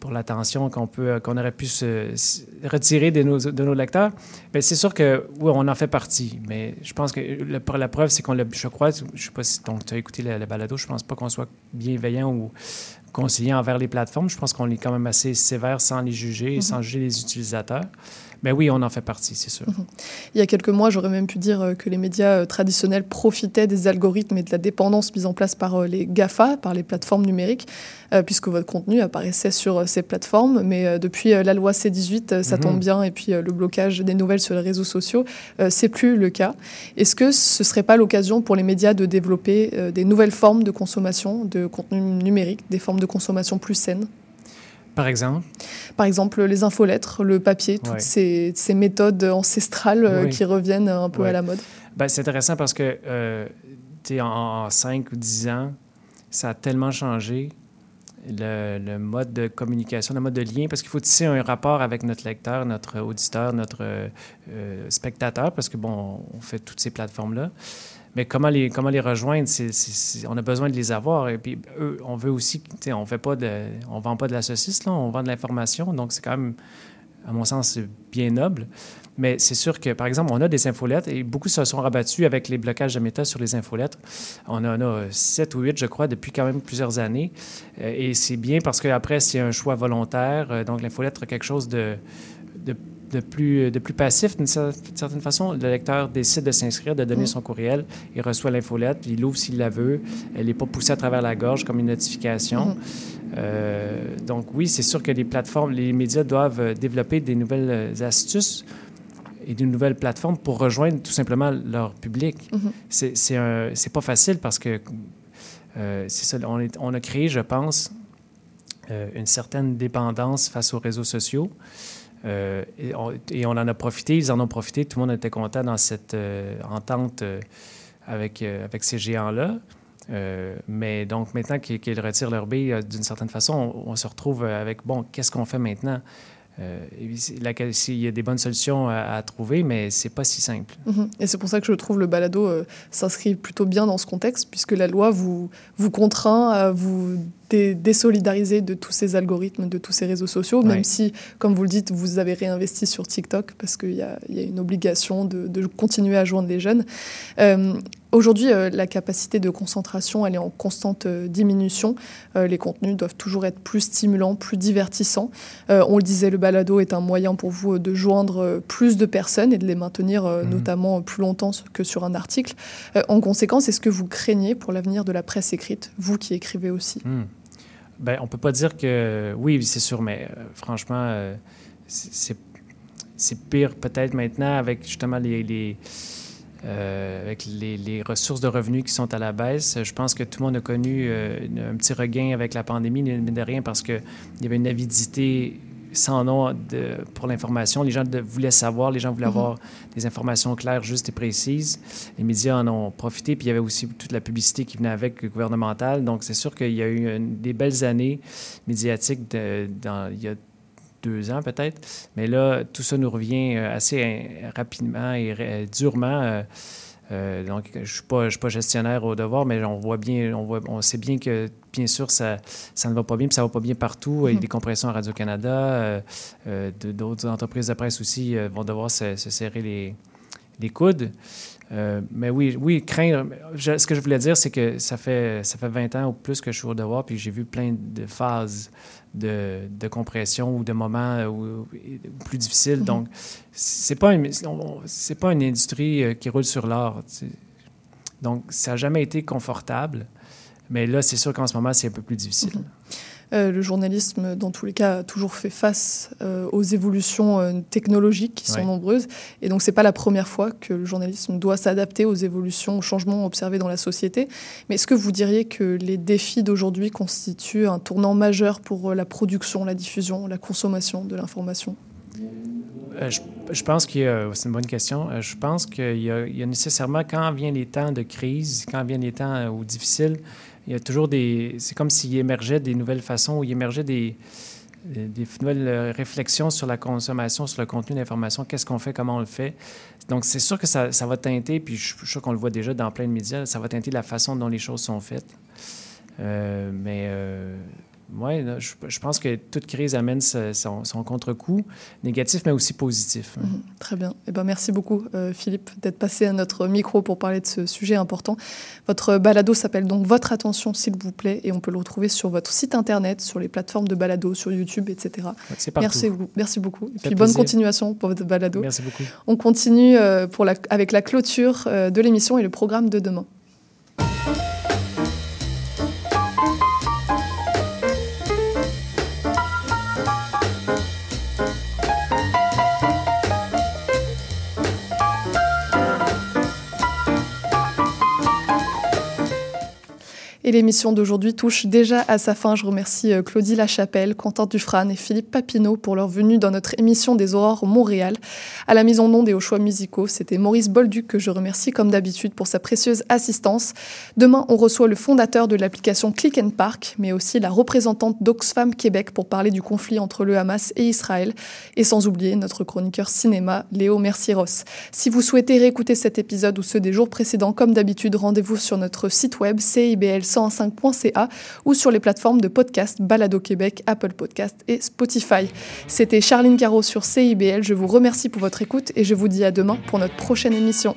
S15: pour l'attention qu'on peut qu'on aurait pu se, se, retirer de nos, de nos lecteurs. Mais c'est sûr que oui, on en fait partie. Mais je pense que le, la preuve, c'est qu'on l'a, je crois, je ne sais pas si tu as écouté la, la balado, je ne pense pas qu'on soit bienveillant ou conseiller envers les plateformes. Je pense qu'on est quand même assez sévère sans les juger et mm -hmm. sans juger les utilisateurs. Mais oui, on en fait partie, c'est sûr. Mm -hmm.
S5: Il y a quelques mois, j'aurais même pu dire que les médias traditionnels profitaient des algorithmes et de la dépendance mise en place par les GAFA, par les plateformes numériques, puisque votre contenu apparaissait sur ces plateformes. Mais depuis la loi C18, ça mm -hmm. tombe bien, et puis le blocage des nouvelles sur les réseaux sociaux, c'est plus le cas. Est-ce que ce ne serait pas l'occasion pour les médias de développer des nouvelles formes de consommation de contenu numérique, des formes de consommation plus saines
S15: par exemple
S5: Par exemple, les infolettres, le papier, toutes ouais. ces, ces, méthodes ancestrales oui. qui reviennent un peu ouais. à la mode.
S15: Ben, c'est intéressant parce que euh, en, en 5 ou 10 ans, ça a tellement changé. Le, le, mode de communication, le mode de lien, parce qu'il faut tisser un rapport avec notre lecteur, notre auditeur, notre euh, spectateur, parce que, bon, on fait toutes ces plateformes-là. Mais comment les, comment les rejoindre? On a besoin de les avoir. Et puis, eux, on veut aussi, on fait pas on vend pas de la saucisse, là, on vend de l'information. Donc, c'est quand même, à mon sens, bien noble. Mais c'est sûr que, par exemple, on a des infolettes et beaucoup se sont rabattus avec les blocages de méta sur les infolettes. On en a sept ou huit, je crois, depuis quand même plusieurs années. Euh, et c'est bien parce qu'après, c'est un choix volontaire. Euh, donc, l'infolettre a quelque chose de de plus, de plus passif d'une certaine façon. Le lecteur décide de s'inscrire, de donner mm. son courriel, il reçoit l'infolette, il l'ouvre s'il la veut. Elle n'est pas poussée à travers la gorge comme une notification. Mm. Euh, donc oui, c'est sûr que les plateformes, les médias doivent développer des nouvelles astuces et de nouvelles plateformes pour rejoindre tout simplement leur public. Mm-hmm. C'est pas facile parce que euh, ça, on, on, a créé, je pense, euh, une certaine dépendance face aux réseaux sociaux. Euh, et, on, en a profité, ils en ont profité, tout le monde était content dans cette euh, entente euh, avec, avec ces géants-là. mais donc maintenant qu'ils retirent leur bille, d'une certaine façon, on, se retrouve avec, bon, qu'est-ce qu'on fait maintenant? il y a des bonnes solutions à, trouver, mais c'est pas si simple.
S5: Mm-hmm. Et c'est pour ça que je trouve le balado s'inscrit plutôt bien dans ce contexte, puisque la loi vous, vous contraint à vous désolidariser de tous ces algorithmes, de tous ces réseaux sociaux, même si, comme vous le dites, vous avez réinvesti sur TikTok parce qu'il y, a une obligation de, continuer à joindre les jeunes. Euh, aujourd'hui, euh, la capacité de concentration, elle est en constante euh, diminution. les contenus doivent toujours être plus stimulants, plus divertissants. on le disait, le balado est un moyen pour vous de joindre plus de personnes et de les maintenir mhm. notamment plus longtemps que sur un article. en conséquence, est-ce que vous craignez pour l'avenir de la presse écrite, vous qui écrivez aussi?
S15: Hmm. Ben, on peut pas dire que. Oui, c'est sûr, mais euh, franchement, euh, c'est pire peut-être maintenant avec justement les. les euh, les, les, ressources de revenus qui sont à la baisse. Je pense que tout le monde a connu un petit regain avec la pandémie, mais de rien, parce qu'il y avait une avidité sans nom de, pour l'information. Les gens de, voulaient savoir, les gens voulaient mhm. avoir des informations claires, justes et précises. Les médias en ont profité, puis il y avait aussi toute la publicité qui venait avec gouvernementale. Donc, c'est sûr qu'il y a eu des belles années médiatiques dans, il y a deux ans peut-être. Mais là, tout ça nous revient euh, assez euh, rapidement et euh, durement. Euh, donc, je ne suis, pas, pas gestionnaire au devoir, mais on voit bien, on, voit, on sait bien que, bien sûr, ça, ça ne va pas bien, puis ça ne va pas bien partout. Il y a des compressions à Radio-Canada. Euh, euh, d'autres entreprises de presse aussi vont devoir se, serrer les, les coudes. Mais oui, oui, craindre. ce que je voulais dire, c'est que ça fait, ça fait 20 ans ou plus que je suis au devoir, puis j'ai vu plein de phases de, de, compression ou de moments euh, plus difficiles. Mm-hmm. Donc, c'est pas, c'est pas une industrie euh, qui roule sur l'or. Donc, ça n'a jamais été confortable. Mais là, c'est sûr qu'en ce moment, c'est un peu plus difficile. Mm-hmm.
S5: Euh, le journalisme, dans tous les cas, a toujours fait face euh, aux évolutions euh, technologiques qui sont nombreuses. Et donc, ce n'est pas la première fois que le journalisme doit s'adapter aux évolutions, aux changements observés dans la société. Mais est-ce que vous diriez que les défis d'aujourd'hui constituent un tournant majeur pour la production, la diffusion, la consommation de l'information?
S15: Je, pense y a, c'est une bonne question. je pense qu'il y, a nécessairement, quand viennent les temps de crise, quand viennent les temps difficiles, il y a toujours des. C'est comme s'il émergeait des nouvelles façons, ou il émergeait des, des nouvelles réflexions sur la consommation, sur le contenu d'information, qu'est-ce qu'on fait, comment on le fait? Donc, c'est sûr que ça, ça, va teinter, puis je suis sûr qu'on le voit déjà dans plein de médias, ça va teinter la façon dont les choses sont faites. Euh, mais euh, oui, je, pense que toute crise amène son, contre-coup, négatif, mais aussi positif.
S5: Mhm, très bien. Eh ben, merci beaucoup, euh, Philippe, d'être passé à notre micro pour parler de ce sujet important. Votre balado s'appelle donc Votre attention, s'il vous plaît, et on peut le retrouver sur votre site internet, sur les plateformes de balado, sur YouTube, etc.
S15: C'est Merci,
S5: merci beaucoup. Et puis bonne continuation pour votre balado.
S15: Merci beaucoup.
S5: On continue euh, pour la, avec la clôture euh, de l'émission et le programme de demain. Et l'émission d'aujourd'hui touche déjà à sa fin. Je remercie euh, Claudie Lachapelle, Quentin Dufresne et Philippe Papineau pour leur venue dans notre émission des Aurores Montréal. À la mise en onde et aux choix musicaux, c'était Maurice Bolduc que je remercie comme d'habitude pour sa précieuse assistance. Demain, on reçoit le fondateur de l'application Click and Park, mais aussi la représentante d'Oxfam Québec pour parler du conflit entre le Hamas et Israël. Et sans oublier notre chroniqueur cinéma, Léo Mercieros. Si vous souhaitez réécouter cet épisode ou ceux des jours précédents, comme d'habitude, rendez-vous sur notre site web cibl105.ca ou sur les plateformes de podcast Balado Québec, Apple Podcast et Spotify. C'était Charline Caro sur CIBL. Je vous remercie pour votre écoute et je vous dis à demain pour notre prochaine émission.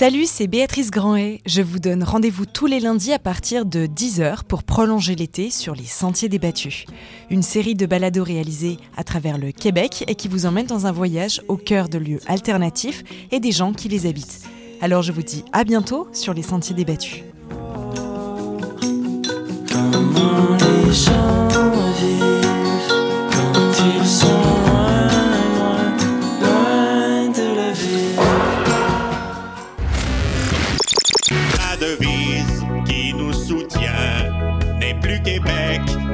S16: Salut, c'est Béatrice Grandet. Je vous donne rendez-vous tous les lundis à partir de 10h pour prolonger l'été sur les Sentiers débattus. Une série de balados réalisés à travers le Québec et qui vous emmène dans un voyage au cœur de lieux alternatifs et des gens qui les habitent. Alors je vous dis à bientôt sur les Sentiers débattus.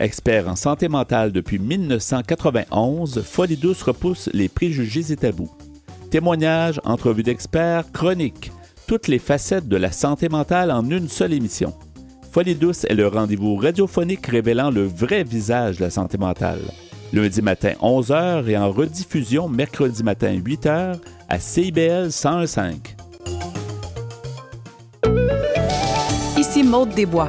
S17: Expert en santé mentale depuis 1991, Folie douce repousse les préjugés et tabous. Témoignages, entrevues d'experts, chroniques, toutes les facettes de la santé mentale en une seule émission. Folie douce est le rendez-vous radiophonique révélant le vrai visage de la santé mentale. Lundi matin 11h et en rediffusion mercredi matin 8h à CIBL 101.5.
S18: Ici Maude Desbois.